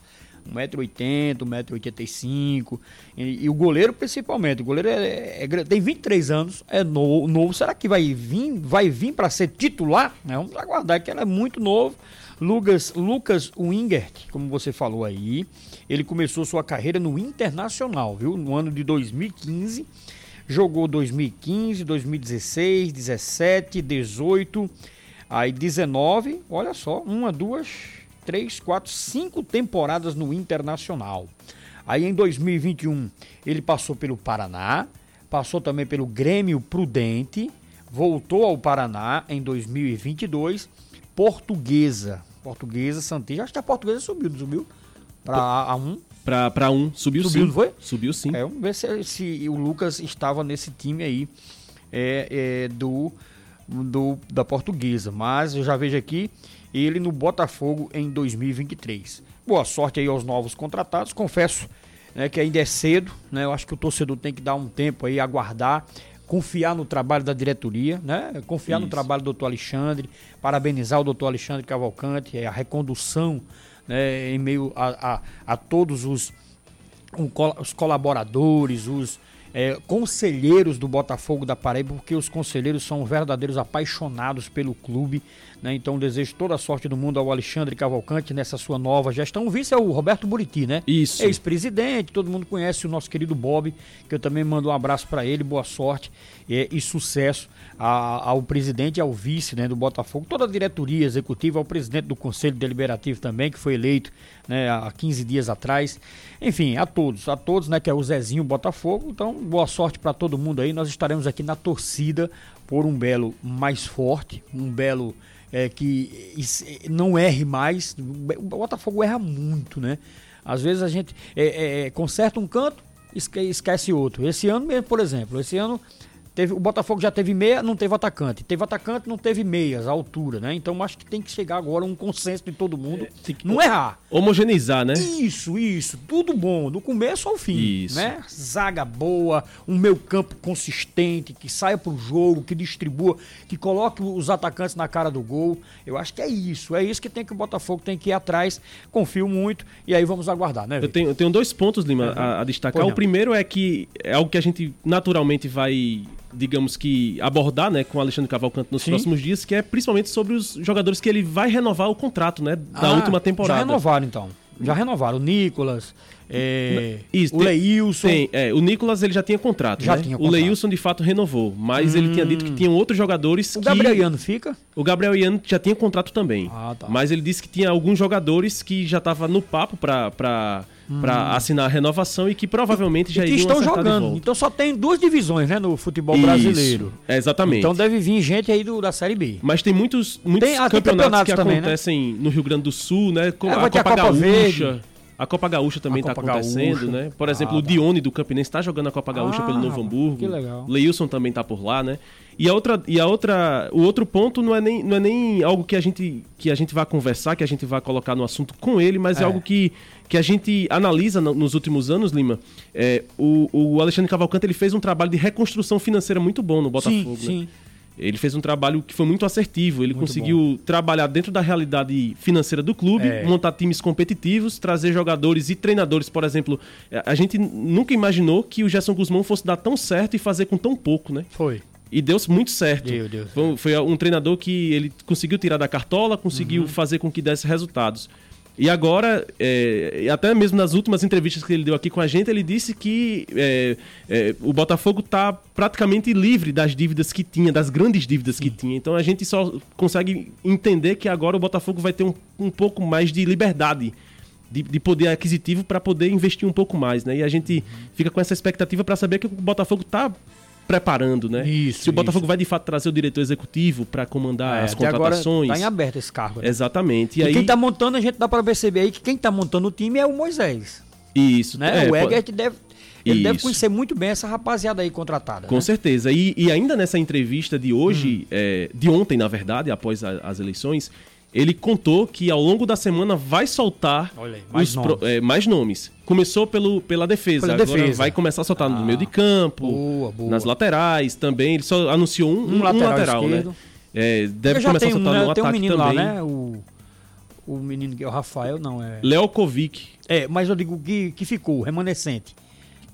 1,80m, 1,85m. E, e, o goleiro, principalmente. O goleiro é, é, tem 23 anos, é novo, novo. Será que vai vir, vai vir para ser titular? Né? Vamos aguardar, que ele é muito novo. Lucas, Lucas Wingert, como você falou aí, ele começou sua carreira no Internacional, viu? No ano de 2015. Jogou 2015, 2016, 17, 18, aí 19, olha só, uma, duas, três, quatro, cinco temporadas no Internacional. Aí em 2021 ele passou pelo Paraná, passou também pelo Grêmio Prudente, voltou ao Paraná em 2022, Portuguesa. Portuguesa, Santinho. Acho que a Portuguesa subiu, não subiu? Pra A1. Pra, pra 1, subiu, subiu sim. não foi? Subiu sim. É, vamos ver se, se o Lucas estava nesse time aí é, é, do, do, da Portuguesa. Mas eu já vejo aqui ele no Botafogo em 2023. Boa sorte aí aos novos contratados. Confesso né, que ainda é cedo, né? Eu acho que o torcedor tem que dar um tempo aí, aguardar, confiar no trabalho da diretoria, né? Confiar no Isso. trabalho do doutor Alexandre, parabenizar o doutor Alexandre Cavalcante, é, a recondução né, em meio a, a, a todos os, um os colaboradores, os é, conselheiros do Botafogo da Paraíba, porque os conselheiros são verdadeiros apaixonados pelo clube. Né? Então desejo toda a sorte do mundo ao Alexandre Cavalcante nessa sua nova gestão. O vice é o Roberto Buriti, né? Isso. Ex-presidente, todo mundo conhece o nosso querido Bob, que eu também mando um abraço para ele, boa sorte e, e sucesso a- ao presidente e ao vice né, do Botafogo, toda a diretoria executiva, ao presidente do Conselho Deliberativo também, que foi eleito né, há 15 dias atrás. Enfim, a todos, a todos, né, que é o Zezinho Botafogo. Então, boa sorte para todo mundo aí. Nós estaremos aqui na torcida por um belo mais forte, um belo é, que is- não erre mais. O Botafogo erra muito, né? Às vezes a gente é, é, é, conserta um canto, esque- esquece outro. Esse ano mesmo, por exemplo, esse ano teve, o Botafogo já teve meia, não teve atacante. Teve atacante, não teve meias, a altura, né? Então acho que tem que chegar agora um consenso de todo mundo, não errar. Homogeneizar, né? Isso, isso, tudo bom, do começo ao fim, Isso. né? Zaga boa, um meio campo consistente, que saia pro jogo, que distribua, que coloque os atacantes na cara do gol. Eu acho que é isso, é isso que tem que o Botafogo tem que ir atrás. Confio muito e aí vamos aguardar, né? Eu tenho, eu tenho dois pontos, Lima, a, a destacar. O primeiro é que é algo que a gente naturalmente vai, digamos que, abordar né, com o Alexandre Cavalcante nos Sim. próximos dias, que é principalmente sobre os jogadores que ele vai renovar o contrato né, da Ah, última temporada. Já renovaram então. Já renovaram o Nicolas, é, Isso, o tem- Leilson. Tem, é, o Nicolas ele já tinha contrato, Já né? tinha O contrato. Leilson de fato renovou, mas ele tinha dito que tinham outros jogadores O que... Gabriel Iano fica? O Gabriel Iano já tinha contrato também. Ah, tá. Mas ele disse que tinha alguns jogadores que já estavam no papo pra, pra, pra assinar a renovação e que provavelmente já Hum. e que iriam estão jogando. volta. Então só tem duas divisões, né, no futebol Isso, brasileiro. exatamente. Então deve vir gente aí do, da Série B. Mas tem muitos, muitos Tem- tem campeonatos, campeonatos que também, né? acontecem no Rio Grande do Sul, né? Com- É, a Copa, a Copa Gaúcha. Verde. A Copa Gaúcha também está acontecendo, Gaúcha. né? Por exemplo, Ah, o Dione do Campinense está jogando a Copa Gaúcha Ah, pelo Novo Hamburgo. que legal. Leilson também está por lá, né? E a outra, e a outra, o outro ponto não é nem, não é nem algo que a gente que a gente vai conversar, que a gente vai colocar no assunto com ele, mas é, É. algo que, que a gente analisa no- nos últimos anos, Lima. É, o, o Alexandre Cavalcante ele fez um trabalho de reconstrução financeira muito bom no Botafogo. sim, né? sim. Ele fez um trabalho que foi muito assertivo. Ele Muito conseguiu trabalhar dentro da realidade financeira do clube, É. montar times competitivos, trazer jogadores e treinadores. Por exemplo, a gente nunca imaginou que o Gerson Guzmão fosse dar tão certo e fazer com tão pouco, né? Foi. E deu muito certo. Deu, deu Foi, foi um treinador que ele conseguiu tirar da cartola, conseguiu Uhum. fazer com que desse resultados. E agora, é, até mesmo nas últimas entrevistas que ele deu aqui com a gente, ele disse que é, é, o Botafogo está praticamente livre das dívidas que tinha, das grandes dívidas que tinha. Então a gente só consegue entender que agora o Botafogo vai ter um, um pouco mais de liberdade. De, de poder aquisitivo para poder investir um pouco mais, né? E a gente fica com essa expectativa para saber que o Botafogo está preparando, né? Isso, Se o Botafogo isso. vai de fato trazer o diretor executivo para comandar É, as agora contratações. tá em aberto esse cargo. né? Exatamente. E, E aí, quem tá montando, a gente dá pra perceber aí que quem tá montando o time é o Moisés. isso, Né? é, o Egert deve. Ele deve Isso. conhecer muito bem essa rapaziada aí contratada. Com né? certeza. E, e ainda nessa entrevista de hoje, Hum. é, de ontem, na verdade, após a- as eleições, ele contou que ao longo da semana vai soltar aí, mais nomes. é, mais nomes. Começou pelo, pela defesa, Pela agora defesa. vai começar a soltar no Ah, meio de campo, boa, boa. nas laterais também. Ele só anunciou um, um- um lateral, lateral né? É, deve começar a soltar né, no tem um ataque menino também. lá, né? O, o menino que é o Rafael, não é. Leokovic. É, mas eu digo que, que ficou, remanescente.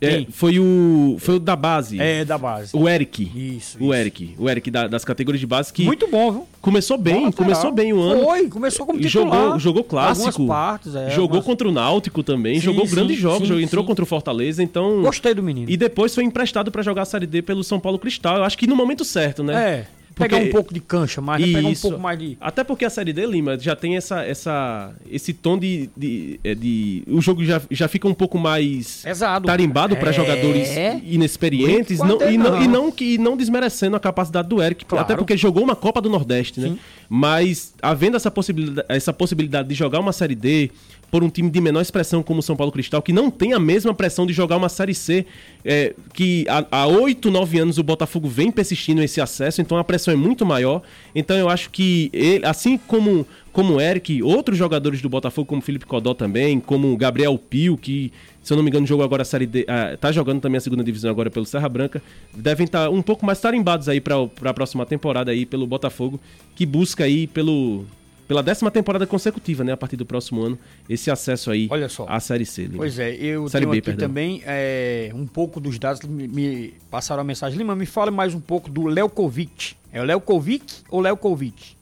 É, foi o foi o da base. É, da base. O Eric. Isso, O isso. Eric. O Eric da- das categorias de base que Muito bom, viu? começou bem, começou bem o ano. Foi, começou como titular. jogou, jogou clássico. Partes, é, jogou algumas- contra o Náutico também, Sim, jogou sim, grandes jogos, sim, jogou- entrou contra o Fortaleza, então Gostei do menino. e depois foi emprestado pra jogar a Série D pelo São Paulo Cristal. Eu acho que no momento certo, né? É, pegar Porque- um pouco de cancha mais, né? pegar um pouco mais de... Até porque a Série D, Lima, já tem essa, essa, esse tom de, de, é, de- O jogo já, já fica um pouco mais Pesado. tarimbado para É. jogadores inexperientes não, e, não, e, não, que, e não desmerecendo a capacidade do Eric. Claro. Até porque jogou uma Copa do Nordeste, né? Sim. Mas havendo essa possibilidade, essa possibilidade de jogar uma Série D, por um time de menor expressão como o São Paulo Cristal, que não tem a mesma pressão de jogar uma Série C, é, que há oito, nove anos o Botafogo vem persistindo esse acesso, então a pressão é muito maior. Então eu acho que ele, assim como como o Eric, outros jogadores do Botafogo, como Felipe Codó também, como Gabriel Pio, que, se eu não me engano, jogou agora a Série D, uh, tá jogando também a segunda divisão agora pelo Serra Branca, devem estar tá um pouco mais tarimbados aí para a próxima temporada aí pelo Botafogo, que busca aí pelo pela décima temporada consecutiva, né, a partir do próximo ano, esse acesso aí Olha só. à Série C. Lima. Pois é, eu Série tenho B, aqui perdão. também é, um pouco dos dados, me, me, passaram a mensagem. Lima, me fale mais um pouco do Leukovic. É o Leukovic ou Leukovic?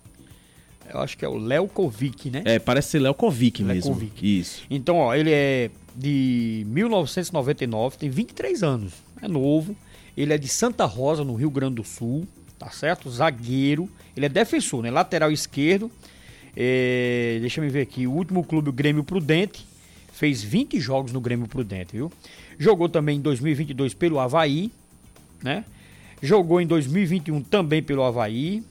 Eu acho que é o Leukovic, né? É, parece ser Leukovic mesmo. Leukovic. Isso. Então, ó, ele é de 1999, tem 23 anos, é novo. Ele é de Santa Rosa, no Rio Grande do Sul, tá certo? Zagueiro. Ele é defensor, né? Lateral esquerdo. É, deixa eu ver aqui. O último clube, o Grêmio Prudente. Fez 20 jogos no Grêmio Prudente, viu? Jogou também em 2022 pelo Havaí, né? Jogou em 2021 também pelo Havaí.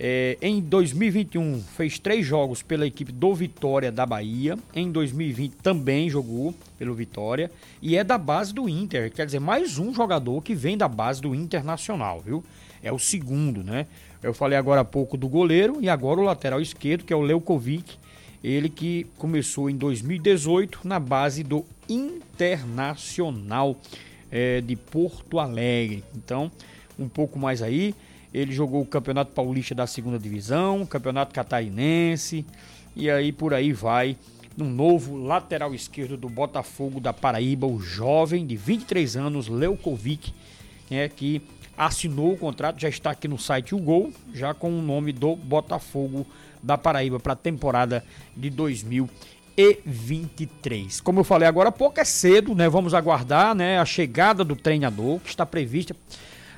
É, em 2021 fez três jogos pela equipe do Vitória da Bahia. Em 2020 também jogou pelo Vitória. E é da base do Inter. Quer dizer, mais um jogador que vem da base do Internacional, viu? É o segundo, né? Eu falei agora há pouco do goleiro e agora o lateral esquerdo, que é o Leukovic. Ele que começou em 2018 na base do Internacional é, de Porto Alegre. Então, um pouco mais aí. Ele jogou o Campeonato Paulista da segunda divisão, Campeonato Catarinense e aí por aí vai. Um novo lateral esquerdo do Botafogo da Paraíba, o jovem de 23 anos, Leukovic, é, que assinou o contrato, já está aqui no site o Gol, já com o nome do Botafogo da Paraíba para a temporada de 2023. Como eu falei agora há pouco, é cedo, né? Vamos aguardar né, a chegada do treinador, que está prevista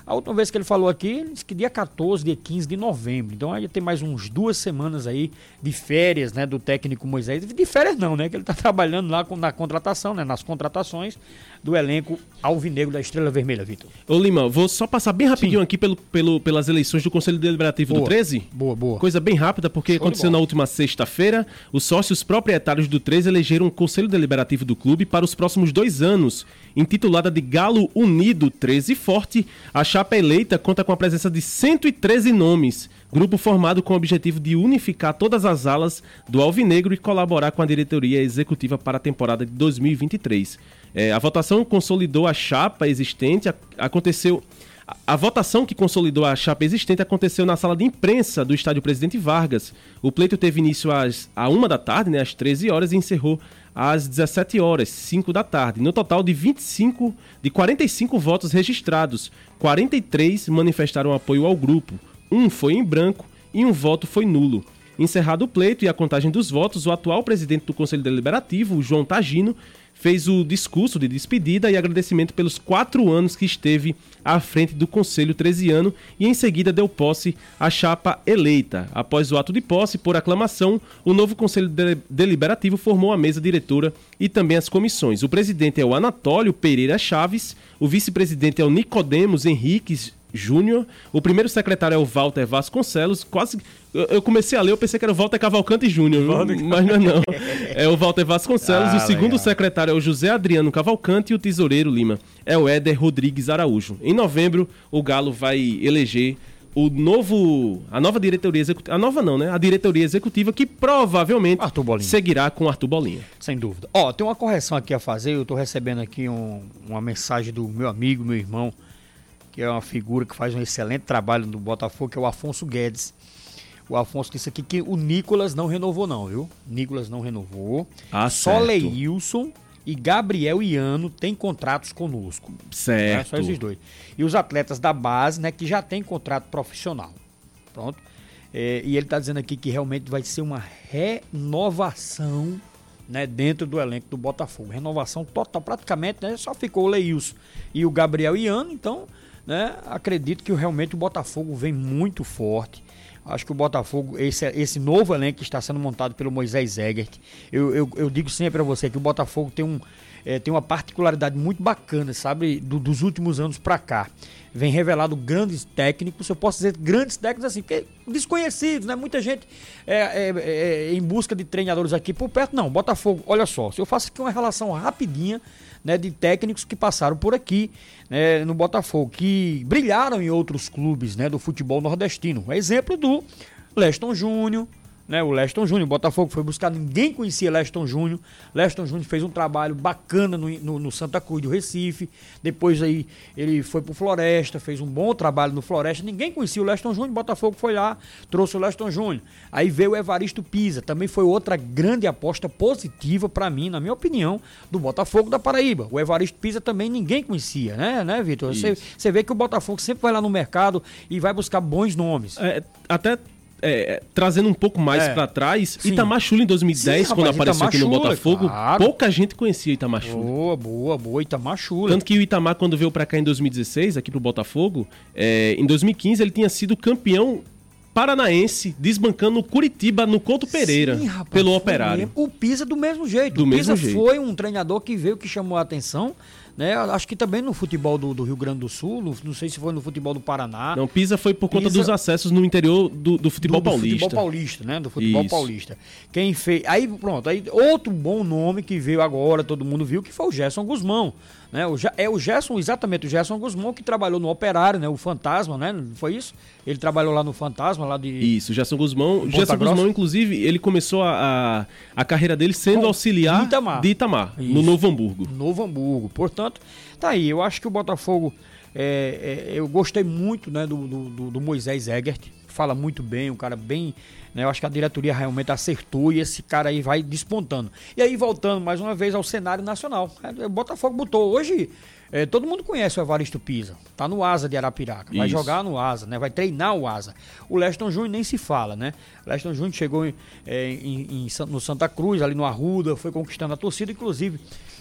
a última vez que ele falou aqui, ele disse que dia 14, dia 15 de novembro. Então aí tem mais uns duas semanas aí de férias, né, do técnico Moisés. De férias não, né, que ele está trabalhando lá na contratação, né, nas contratações do elenco alvinegro da Estrela Vermelha, Vitor. Ô Lima, vou só passar bem rapidinho Sim. aqui pelo, pelo, pelas eleições do Conselho Deliberativo boa, do 13. Boa, boa. Coisa bem rápida, porque Show aconteceu na última sexta-feira. Os sócios proprietários do 13 elegeram o Conselho Deliberativo do clube para os próximos dois anos, intitulada de Galo Unido 13 Forte. A chapa eleita conta com a presença de 113 nomes grupo formado com o objetivo de unificar todas as alas do Alvinegro e colaborar com a diretoria executiva para a temporada de 2023. É, a votação consolidou a chapa existente, a, aconteceu. A, a votação que consolidou a chapa existente aconteceu na sala de imprensa do estádio Presidente Vargas. O pleito teve início às, à uma da tarde, né, às 13 horas, e encerrou às 17 horas, 5 da tarde. No total de 25, de 45 votos registrados, 43 manifestaram apoio ao grupo um foi em branco e um voto foi nulo. Encerrado o pleito e a contagem dos votos, o atual presidente do Conselho Deliberativo, João Tagino, fez o discurso de despedida e agradecimento pelos quatro anos que esteve à frente do Conselho 13 ano e em seguida deu posse à chapa eleita. Após o ato de posse, por aclamação, o novo Conselho Deliberativo formou a mesa diretora e também as comissões. O presidente é o Anatólio Pereira Chaves, o vice-presidente é o Nicodemos Henriques Júnior. O primeiro secretário é o Walter Vasconcelos. Quase. Eu comecei a ler, eu pensei que era o Walter Cavalcante Júnior, mas não é não. É o Walter Vasconcelos. Ah, o segundo legal. secretário é o José Adriano Cavalcante e o tesoureiro Lima é o Éder Rodrigues Araújo. Em novembro, o Galo vai eleger o novo a nova diretoria executiva, a nova não, né? A diretoria executiva que provavelmente seguirá com Arthur Bolinha. Sem dúvida. Ó, tem uma correção aqui a fazer, eu tô recebendo aqui um, uma mensagem do meu amigo, meu irmão, que é uma figura que faz um excelente trabalho no Botafogo, que é o Afonso Guedes. O Afonso disse aqui que o Nicolas não renovou, não, viu? Nicolas não renovou. Ah, Só certo. Leilson e Gabriel Iano têm contratos conosco. Certo. Né? Só esses dois. E os atletas da base, né, que já têm contrato profissional. Pronto. É, e ele está dizendo aqui que realmente vai ser uma renovação né, dentro do elenco do Botafogo. Renovação total, praticamente, né, só ficou o Leilson e o Gabriel Iano, então né? Acredito que realmente o Botafogo vem muito forte. Acho que o Botafogo, esse, esse novo elenco que está sendo montado pelo Moisés Egert, eu, eu, eu digo sempre a você que o Botafogo tem um, é, tem uma particularidade muito bacana, sabe, do, dos últimos anos para cá. Vem revelado grandes técnicos, eu posso dizer grandes técnicos assim, porque desconhecidos, né? Muita gente é, é, é, em busca de treinadores aqui por perto. Não, Botafogo, olha só, se eu faço aqui uma relação rapidinha né, de técnicos que passaram por aqui né, no Botafogo, que brilharam em outros clubes né, do futebol nordestino. Exemplo do Leston Júnior, né? O Leston Júnior, Botafogo foi buscar, ninguém conhecia Leston Júnior. Leston Júnior fez um trabalho bacana no, no, no, Santa Cruz do Recife. Depois aí ele foi pro Floresta, fez um bom trabalho no Floresta. Ninguém conhecia o Leston Júnior, Botafogo foi lá, trouxe o Leston Júnior. Aí veio o Evaristo Pisa, também foi outra grande aposta positiva para mim, na minha opinião, do Botafogo da Paraíba. O Evaristo Pisa também ninguém conhecia, né, né, Vitor? Você vê que o Botafogo sempre vai lá no mercado e vai buscar bons nomes. É, até é, trazendo um pouco mais é. para trás, Sim. Itamar Chula em 2010, Sim, quando rapaz, apareceu aqui no Botafogo, claro. pouca gente conhecia Itamar Chula. Boa, boa, boa, Itamar Chula. Tanto que o Itamar, quando veio para cá em 2016, aqui pro Botafogo, é, em 2015 ele tinha sido campeão paranaense desbancando o Curitiba no Couto Pereira Sim, rapaz, pelo Operário. Mesmo. O Pisa do mesmo jeito. Do o Pisa mesmo foi um treinador que veio que chamou a atenção né? Acho que também no futebol do, do Rio Grande do Sul, no, não sei se foi no futebol do Paraná. Não, Pisa foi por conta Pisa, dos acessos no interior do, do futebol do, do paulista. futebol paulista, né? Do futebol Isso. paulista. Quem fez. Aí, pronto, aí outro bom nome que veio agora, todo mundo viu, que foi o Gerson Guzmão. Né? O, é o Gerson, exatamente, o Gerson Guzmão, que trabalhou no Operário, né? O Fantasma, né? Foi isso? Ele trabalhou lá no Fantasma, lá de. Isso, o Gerson Guzmão. O Gerson Guzmão, inclusive, ele começou a, a, a carreira dele sendo Com auxiliar Itamar. de Itamar, isso. no Novo Hamburgo. Novo Hamburgo. Portanto, tá aí. Eu acho que o Botafogo. É, é, eu gostei muito né, do, do, do Moisés Egert. Fala muito bem, um cara bem né? Eu acho que a diretoria realmente acertou e esse cara aí vai despontando. E aí, voltando mais uma vez ao cenário nacional. É, o Botafogo botou hoje. É, todo mundo conhece o Evaristo Pisa. Tá no Asa de Arapiraca. Vai Isso. jogar no Asa, né? Vai treinar o Asa. O Leston Júnior nem se fala, né? O Leston Júnior chegou em, é, em, em, no Santa Cruz, ali no Arruda, foi conquistando a torcida, inclusive.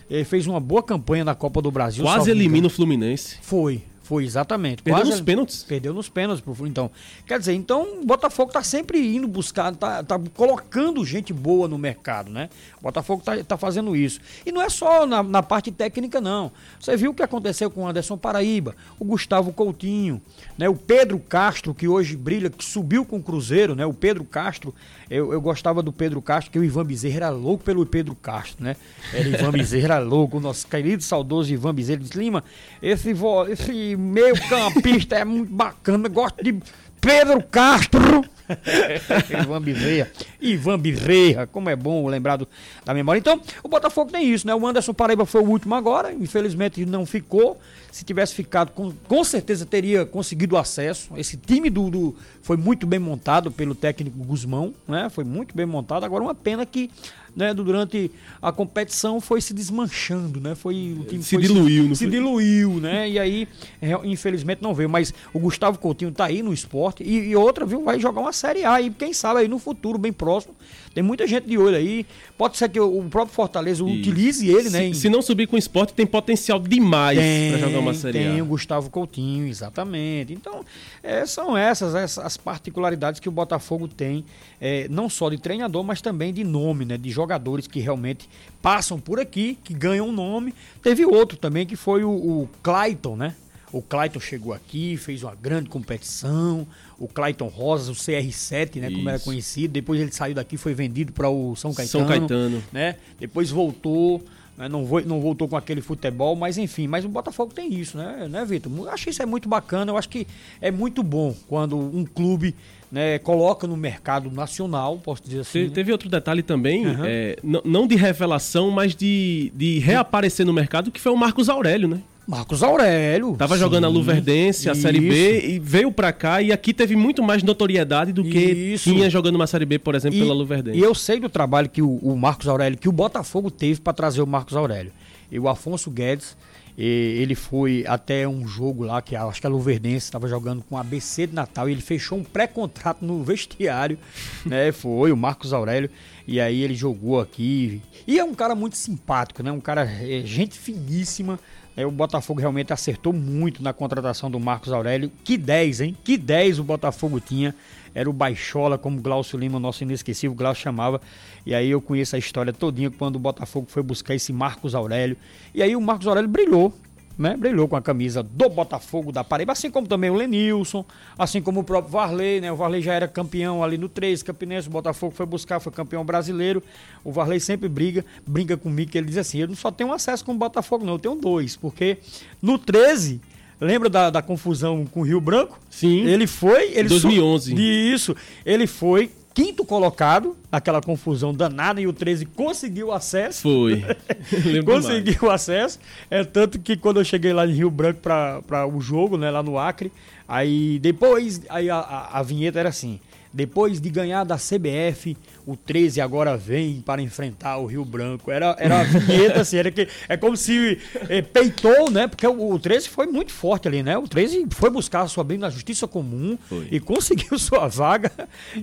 Ele fez uma boa campanha na Copa do Brasil. Quase elimina o Fluminense. Foi, foi, exatamente. Perdeu Quase nos pênaltis? Perdeu nos pênaltis pro Então, quer dizer, então o Botafogo tá sempre indo buscar, tá, tá colocando gente boa no mercado, né? O Botafogo tá, tá fazendo isso. E não é só na, na parte técnica, não. Você viu o que aconteceu com o Anderson Paraíba, o Gustavo Coutinho, né? O Pedro Castro, que hoje brilha, que subiu com o Cruzeiro, né? O Pedro Castro, eu, eu gostava do Pedro Castro, que o Ivan Bezerra era louco pelo Pedro Castro, né? Era Ivan Bezerra era louco, o nosso querido saudoso Ivan Bezerra de Lima, esse, esse meio campista é muito bacana, gosto de Pedro Castro. Ivan Bezerra. Ivan Bezerra, como é bom lembrado da memória. Então, o Botafogo tem isso, né? O Anderson Paraíba foi o último agora, infelizmente não ficou. Se tivesse ficado, com, com certeza teria conseguido acesso. Esse time do, do, foi muito bem montado pelo técnico Guzmão, né? Foi muito bem montado. Agora, uma pena que né, durante a competição foi se desmanchando, né? Foi o time se diluiu, se, se diluiu, né? E aí, é, infelizmente não veio, mas o Gustavo Coutinho tá aí no esporte e, e, outra, viu, vai jogar uma Série A e quem sabe aí no futuro bem próximo. Tem muita gente de olho aí. Pode ser que o próprio Fortaleza Isso. utilize ele, né? Se, se, não subir com o esporte, tem potencial demais para jogar uma Série. Tem o Gustavo Coutinho, exatamente. Então, é, são essas, essas as particularidades que o Botafogo tem, é, não só de treinador, mas também de nome, né? De jogadores que realmente passam por aqui, que ganham nome. Teve outro também que foi o, o Clayton, né? O Clayton chegou aqui, fez uma grande competição. O Clayton Rosas, o CR7, né, Isso. como era conhecido. Depois ele saiu daqui, foi vendido para o São Caetano. São Caetano. Né? Depois voltou né? não, vou, não voltou com aquele futebol, mas enfim, mas o Botafogo tem isso, né, né Vitor? Acho isso é muito bacana, eu acho que é muito bom quando um clube né, coloca no mercado nacional, posso dizer assim. Te, né? Teve outro detalhe também, uhum. é, não de revelação, mas de, de reaparecer no mercado, que foi o Marcos Aurélio, né? Marcos Aurélio. Tava sim, jogando a Luverdense, a isso. Série B, e veio pra cá e aqui teve muito mais notoriedade do que isso. tinha jogando uma Série B, por exemplo, e, pela Luverdense. E eu sei do trabalho que o, o Marcos Aurélio, que o Botafogo teve para trazer o Marcos Aurélio. E o Afonso Guedes, ele foi até um jogo lá, que acho que a Luverdense estava jogando com a ABC de Natal, e ele fechou um pré-contrato no vestiário, né? Foi o Marcos Aurélio, e aí ele jogou aqui. E é um cara muito simpático, né? Um cara, é, gente finíssima, É, o Botafogo realmente acertou muito na contratação do Marcos Aurélio. Que 10, hein? Que 10 o Botafogo tinha. Era o Baixola, como Glaucio Lima, nosso inesquecível, Glaucio chamava. E aí eu conheço a história todinha quando o Botafogo foi buscar esse Marcos Aurélio. E aí o Marcos Aurélio brilhou né? Brilhou com a camisa do Botafogo da Paraíba, assim como também o Lenilson, assim como o próprio Varley, né? O Varley já era campeão ali no 13, Campinense, o Botafogo foi buscar, foi campeão brasileiro. O Varley sempre briga, brinca comigo, que ele diz assim: eu não só tenho acesso com o Botafogo, não, eu tenho dois, porque no 13. Lembra da, da confusão com o Rio Branco? Sim. Ele foi. Ele 2011. Su... Isso. Ele foi quinto colocado, aquela confusão danada, e o 13 conseguiu acesso. Foi. conseguiu acesso. É tanto que quando eu cheguei lá em Rio Branco para o jogo, né, lá no Acre, aí depois aí a, a, a vinheta era assim: depois de ganhar da CBF, o 13 agora vem para enfrentar o Rio Branco. Era, era a vinheta, assim, era que, é como se é, peitou, né? Porque o, o 13 foi muito forte ali, né? O 13 foi buscar a sua bem na justiça comum foi. e conseguiu sua vaga.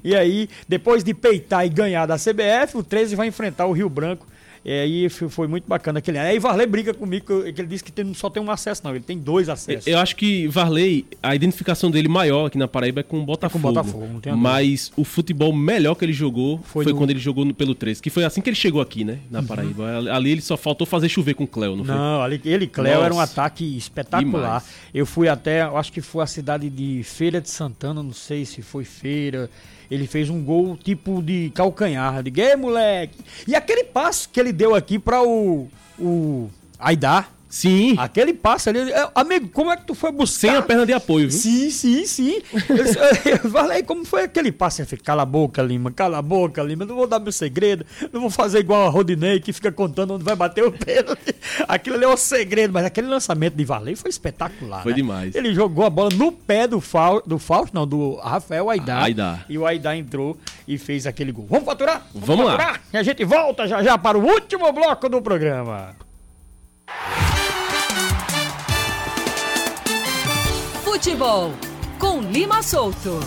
E aí, depois de peitar e ganhar da CBF, o 13 vai enfrentar o Rio Branco e aí foi muito bacana aquele ano. Aí Varley briga comigo, que ele disse que tem, só tem um acesso, não. Ele tem dois acessos. Eu acho que Varley, a identificação dele maior aqui na Paraíba é com o Botafogo. É com o Botafogo, Mas o futebol melhor que ele jogou foi, foi no... quando ele jogou no, pelo 13, que foi assim que ele chegou aqui, né? Na uhum. Paraíba. Ali ele só faltou fazer chover com o Cléo, não foi? Não, ali, ele e Cléo era um ataque espetacular. Demais. Eu fui até, acho que foi a cidade de Feira de Santana, não sei se foi Feira ele fez um gol tipo de calcanhar. De gay, moleque. E aquele passo que ele deu aqui para o, o Aidar. Sim. Aquele passe ali. É, amigo, como é que tu foi buscar? Sem a perna de apoio, viu? Sim, sim, sim. eu, eu falei, como foi aquele passe? Eu falei, cala a boca, Lima, cala a boca, Lima. Não vou dar meu segredo. Não vou fazer igual a Rodinei que fica contando onde vai bater o pênalti. Aquilo ali é um segredo, mas aquele lançamento de Varley foi espetacular. Foi né? demais. Ele jogou a bola no pé do, Fal, do Fausto, não, do Rafael Aidar. Aidar. E o Aidar entrou e fez aquele gol. Vamos faturar? Vamos, Vamos faturar? lá. E a gente volta já já para o último bloco do programa. Futebol com Lima Souto.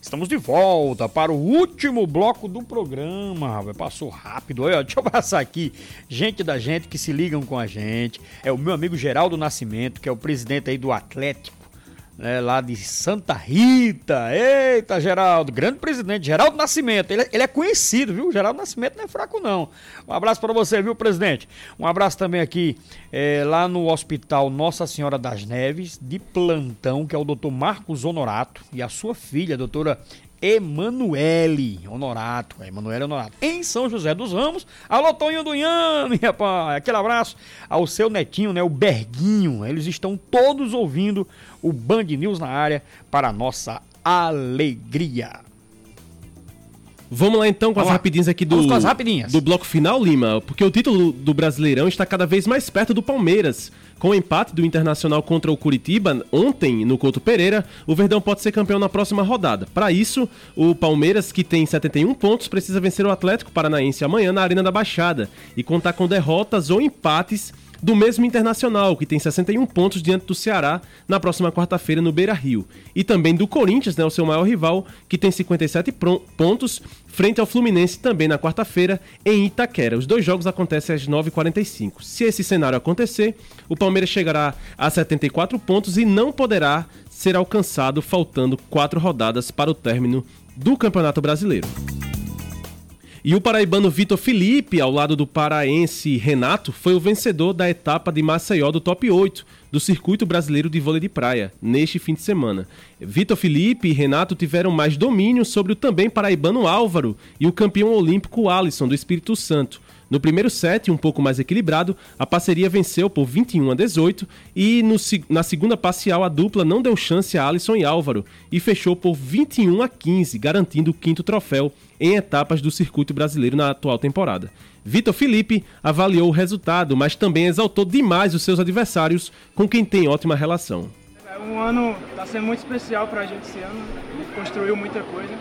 Estamos de volta para o último bloco do programa. Passou rápido. Olha, deixa eu passar aqui. Gente da gente que se ligam com a gente. É o meu amigo Geraldo Nascimento, que é o presidente aí do Atlético né, lá de Santa Rita. Eita, Geraldo, grande presidente, Geraldo Nascimento. Ele, é, ele, é conhecido, viu? Geraldo Nascimento não é fraco, não. Um abraço para você, viu, presidente? Um abraço também aqui é, lá no Hospital Nossa Senhora das Neves, de plantão, que é o doutor Marcos Honorato, e a sua filha, a doutora Emanuele Honorato, é, Emanuele Honorato, em São José dos Ramos. Alô, Toninho do Inhame, rapaz. Aquele abraço ao seu netinho, né, o Berguinho. Eles estão todos ouvindo o Band News na área para nossa alegria. Vamos lá então com Vamos as lá. rapidinhas aqui do, do bloco final, Lima, porque o título do Brasileirão está cada vez mais perto do Palmeiras. Com o empate do Internacional contra o Curitiba ontem no Couto Pereira, o Verdão pode ser campeão na próxima rodada. Para isso, o Palmeiras, que tem 71 pontos, precisa vencer o Atlético Paranaense amanhã na Arena da Baixada e contar com derrotas ou empates do mesmo Internacional, que tem 61 pontos diante do Ceará na próxima quarta-feira no Beira Rio. E também do Corinthians, né, o seu maior rival, que tem 57 pontos, frente ao Fluminense também na quarta-feira em Itaquera. Os dois jogos acontecem às 9h45. Se esse cenário acontecer, o Palmeiras chegará a 74 pontos e não poderá ser alcançado faltando quatro rodadas para o término do Campeonato Brasileiro. E o paraibano Vitor Felipe, ao lado do paraense Renato, foi o vencedor da etapa de Maceió do Top 8 do Circuito Brasileiro de Vôlei de Praia, neste fim de semana. Vitor Felipe e Renato tiveram mais domínio sobre o também paraibano Álvaro e o campeão olímpico Alisson do Espírito Santo. No primeiro set, um pouco mais equilibrado, a parceria venceu por 21 a 18 e no, na segunda parcial a dupla não deu chance a Alisson e Álvaro e fechou por 21 a 15, garantindo o quinto troféu em etapas do circuito brasileiro na atual temporada. Vitor Felipe avaliou o resultado, mas também exaltou demais os seus adversários, com quem tem ótima relação. É um ano está sendo muito especial para a gente esse ano. Ele construiu muita coisa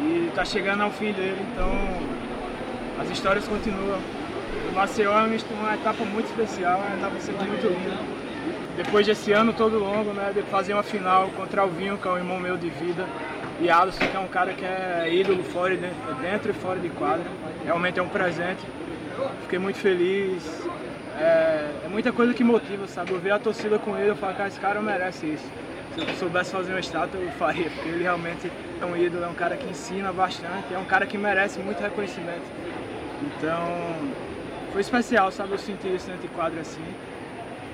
e está chegando ao fim dele, então as histórias continuam. O Maceió é uma etapa muito especial, uma etapa sempre muito linda. Depois desse ano todo longo, né, de fazer uma final contra Alvinho, que é um irmão meu de vida, e Alisson, que é um cara que é ídolo fora, dentro, dentro e fora de quadra. Realmente é um presente. fiquei muito feliz. É, é, muita coisa que motiva, sabe? Eu ver a torcida com ele, eu falo, cara, esse cara merece isso. Se eu soubesse fazer uma estátua, eu faria, porque ele realmente é um ídolo, é um cara que ensina bastante, é um cara que merece muito reconhecimento. Então, foi especial, sabe? Eu senti isso dentro de assim.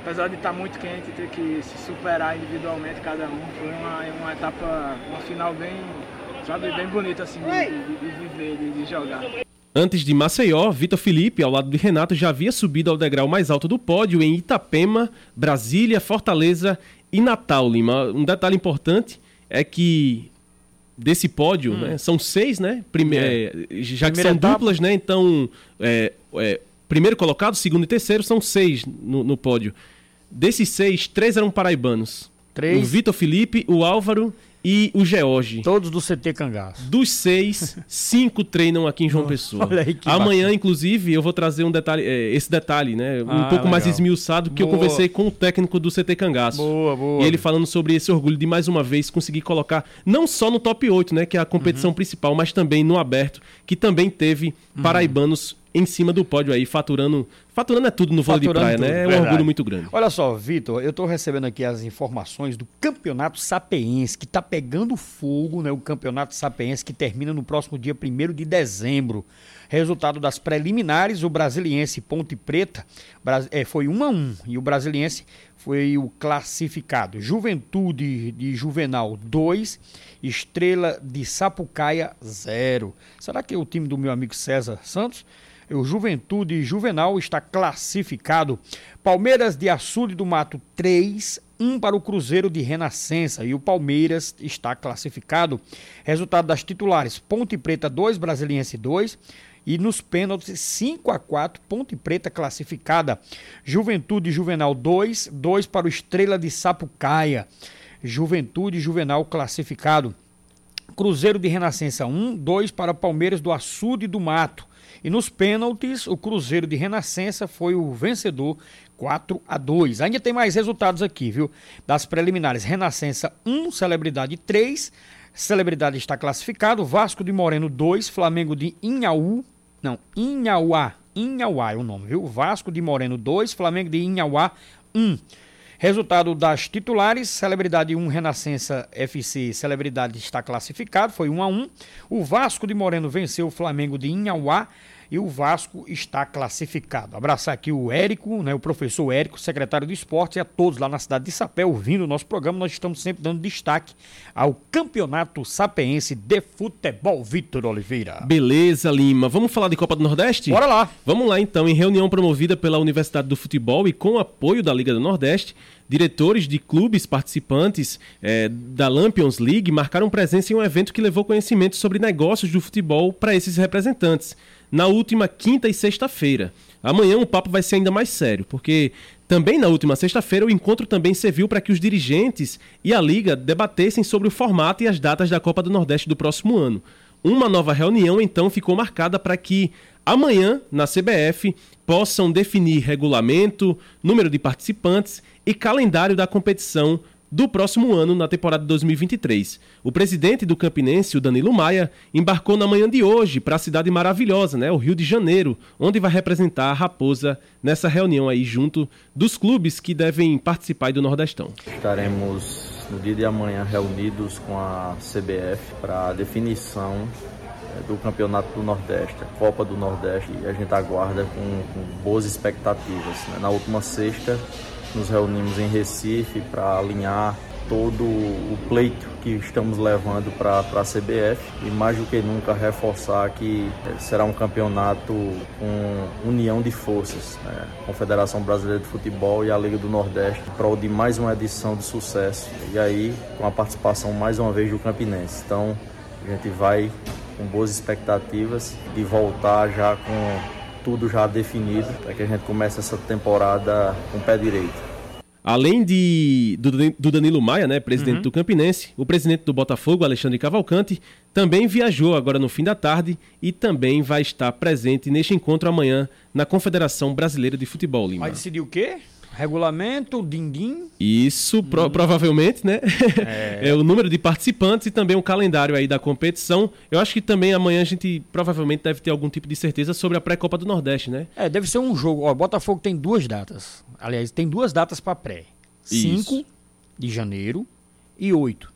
Apesar de estar muito quente, ter que se superar individualmente cada um, foi uma, uma etapa, uma final bem, sabe, bem bonita assim de, de, de viver, de, de jogar. Antes de Maceió, Vitor Felipe, ao lado de Renato, já havia subido ao degrau mais alto do pódio em Itapema, Brasília, Fortaleza e Natal, Lima. Um detalhe importante é que desse pódio, hum. né, são seis, né? Prime é. Já Primeira que são etapa. duplas, né? Então, é, é, primeiro colocado, segundo e terceiro, são seis no, no pódio. Desses seis, três eram paraibanos. Três. O Vitor Felipe, o Álvaro e o George. Todos do CT Cangaço. Dos seis, cinco treinam aqui em João Pessoa. Olha aí que Amanhã, bacana. inclusive, eu vou trazer um detalhe, é, esse detalhe, né? Um ah, pouco legal. mais esmiuçado, que boa. eu conversei com o técnico do CT Cangaço. Boa, boa. E ele falando sobre esse orgulho de mais uma vez conseguir colocar, não só no top 8, né? Que é a competição uhum. principal, mas também no aberto, que também teve uhum. paraibanos em cima do pódio aí, faturando. Faturando é tudo no vôlei de praia, tudo, né? É um orgulho muito grande. Olha só, Vitor, eu estou recebendo aqui as informações do Campeonato Sapiense, que está pegando fogo, né? O Campeonato Sapiense que termina no próximo dia 1 de dezembro. Resultado das preliminares, o Brasiliense Ponte Preta é, foi 1 a 1 e o Brasiliense foi o classificado. Juventude de Juvenal 2, Estrela de Sapucaia 0. Será que é o time do meu amigo César Santos? O Juventude Juvenal está classificado. Palmeiras de Açude do Mato 3, 1 para o Cruzeiro de Renascença. E o Palmeiras está classificado. Resultado das titulares: Ponte Preta 2, Brasiliense 2. E nos pênaltis, 5 a 4 Ponte Preta classificada. Juventude Juvenal 2, 2 para o Estrela de Sapucaia. Juventude Juvenal classificado. Cruzeiro de Renascença 1, 2 para Palmeiras do Açude do Mato. E nos pênaltis, o Cruzeiro de Renascença foi o vencedor 4 a 2. Ainda tem mais resultados aqui, viu? Das preliminares: Renascença 1, Celebridade 3. Celebridade está classificado. Vasco de Moreno 2, Flamengo de Inhaú. Não, Inhauá. Inhauá é o nome, viu? Vasco de Moreno 2, Flamengo de Inhauá 1. Resultado das titulares, Celebridade 1, Renascença FC, Celebridade está classificado, foi 1 a 1. O Vasco de Moreno venceu o Flamengo de Inhauá e o Vasco está classificado. Abraçar aqui o Érico, né, o professor Érico, secretário de esportes, e a todos lá na cidade de Sapé ouvindo o nosso programa. Nós estamos sempre dando destaque ao Campeonato Sapeense de Futebol, Vitor Oliveira. Beleza, Lima. Vamos falar de Copa do Nordeste? Bora lá. Vamos lá então, em reunião promovida pela Universidade do Futebol e com apoio da Liga do Nordeste, diretores de clubes participantes é, da Lampions League marcaram presença em um evento que levou conhecimento sobre negócios do futebol para esses representantes na última quinta e sexta-feira. Amanhã o papo vai ser ainda mais sério, porque também na última sexta-feira o encontro também serviu para que os dirigentes e a liga debatessem sobre o formato e as datas da Copa do Nordeste do próximo ano. Uma nova reunião então ficou marcada para que amanhã na CBF possam definir regulamento, número de participantes e calendário da competição do próximo ano na temporada 2023. O presidente do Campinense, o Danilo Maia, embarcou na manhã de hoje para a cidade maravilhosa, né, o Rio de Janeiro, onde vai representar a Raposa nessa reunião aí junto dos clubes que devem participar do Nordestão. Estaremos no dia de amanhã reunidos com a CBF para a definição eh, do Campeonato do Nordeste, a Copa do Nordeste, e a gente aguarda com, com boas expectativas. Né? Na última sexta, nos reunimos em Recife para alinhar todo o pleito que estamos levando para a CBF e mais do que nunca reforçar que será um campeonato com união de forças, né? Confederação Brasileira de Futebol e a Liga do Nordeste, prol de mais uma edição de sucesso e aí com a participação mais uma vez do Campinense. Então a gente vai com boas expectativas de voltar já com tudo já definido para que a gente comece essa temporada com o pé direito. Além de, do, Danilo Maia, né, presidente uhum. do Campinense, o presidente do Botafogo, Alexandre Cavalcante, também viajou agora no fim da tarde e também vai estar presente neste encontro amanhã na Confederação Brasileira de Futebol, Lima. Vai decidir o quê? Regulamento, din-din. Isso, pro- provavelmente, né? É. o número de participantes e também o calendário aí da competição. Eu acho que também amanhã a gente provavelmente deve ter algum tipo de certeza sobre a pré-copa do Nordeste, né? É, deve ser um jogo. Ó, Botafogo tem duas datas. Aliás, tem duas datas para pré. Isso. 5 de janeiro e 8.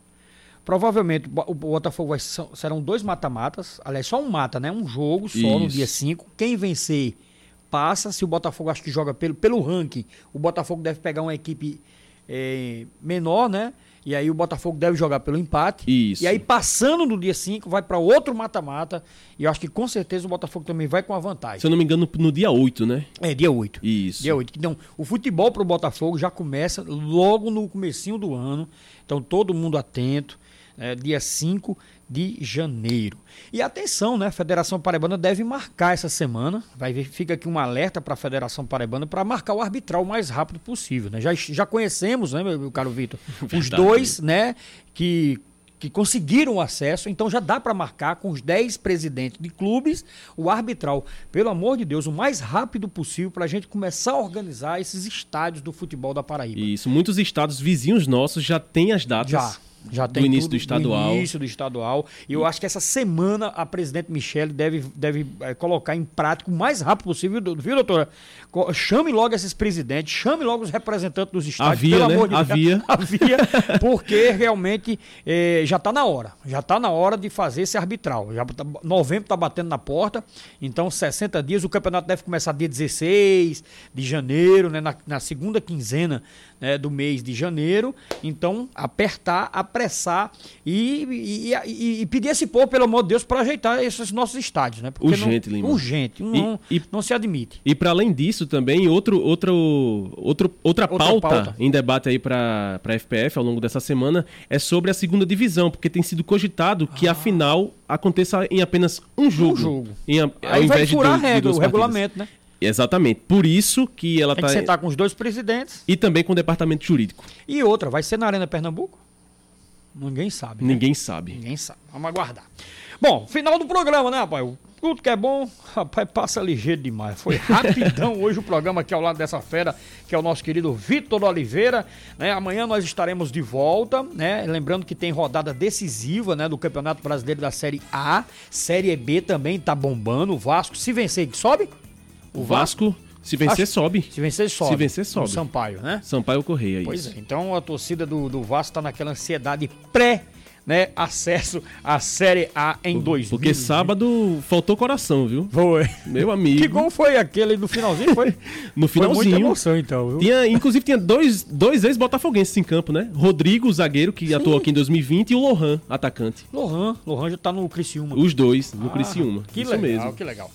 Provavelmente o Bo- o Botafogo vai, serão dois mata-matas. Aliás, só um mata, né? Um jogo só no Isso. dia 5. Quem vencer passa. Se o Botafogo acho que joga pelo, pelo ranking, o Botafogo deve pegar uma equipe eh, menor, né? E aí o Botafogo deve jogar pelo empate. Isso. E aí passando no dia 5, vai para outro mata-mata. E eu acho que com certeza o Botafogo também vai com a vantagem. Se eu não me engano, no dia 8, né? É, dia 8. Isso. Dia 8. Então, o futebol pro Botafogo já começa logo no comecinho do ano. Então, todo mundo atento. É, dia 5 de janeiro. E atenção, né? A Federação Paraibana deve marcar essa semana. Vai ver, fica aqui um alerta para a Federação Paraibana para marcar o arbitral o mais rápido possível. Né? Já, já conhecemos, né, meu, meu caro Vitor? Os dois, né, que que conseguiram acesso, então já dá para marcar com os 10 presidentes de clubes o arbitral. Pelo amor de Deus, o mais rápido possível para a gente começar a organizar esses estádios do futebol da Paraíba. Isso. Muitos estados vizinhos nossos já têm as datas Já. Já do tem início tudo do estadual. Do início do estadual. E eu acho que essa semana a presidente Michele deve, deve eh, colocar em prática o mais rápido possível, viu, doutora? Chame logo esses presidentes, chame logo os representantes dos estádios, Havia, pelo né? amor de Havia. Deus. Havia, porque realmente eh, já está na hora. Já está na hora de fazer esse arbitral. Já tá- novembro está batendo na porta, então 60 dias. O campeonato deve começar dia 16 de janeiro, né, na, na segunda quinzena né, do mês de janeiro. Então, apertar, apressar e, e, e- e pedir esse povo, pelo amor de Deus, para ajeitar esses nossos estádios. Né? Porque Urgente, não, Lima. Urgente. Não, E- não se admite. E para além disso também, outro, outro, outro, outra, Outra pauta, pauta. em debate aí para a FPF ao longo dessa semana é sobre a segunda divisão, porque tem sido cogitado que a final aconteça em apenas um jogo. jogo. Em, a- ao Aí vai invés de furar a de regra, duas o partidas. regulamento, né? Exatamente. Por isso que ela Tem está... que sentar com os dois presidentes. E também com o departamento jurídico. E outra, vai ser na Arena Pernambuco? Ninguém sabe. né? Ninguém sabe. Ninguém sabe. Vamos aguardar. Bom, final do programa, né, rapaz? Tudo que é bom, rapaz, passa ligeiro demais. Foi rapidão hoje o programa aqui ao lado dessa fera, que é o nosso querido Vitor Oliveira. Né? Amanhã nós estaremos de volta, né? Lembrando que tem rodada decisiva, né, do Campeonato Brasileiro da Série A. Série B também tá bombando. O Vasco, se vencer, sobe? O Vasco, se vencer, Acho- sobe. Se vencer, sobe. Se vencer, sobe. O Sampaio, né? Sampaio Correia, isso. Pois é, então a torcida do, do Vasco está naquela ansiedade pré, né, acesso à Série A em 2000. Porque sábado faltou coração, viu? Foi. Meu amigo. Que gol foi aquele no finalzinho? Foi, No foi muita finalzinho. emoção, então. Viu? Tinha, inclusive tinha dois, dois ex-botafoguenses em campo, né? Rodrigo, zagueiro, que atuou aqui em 2020, e o Lohan, atacante. Lohan, Lohan já tá no Criciúma. Os dois, no Ah, Criciúma. Que Isso legal, mesmo. que legal.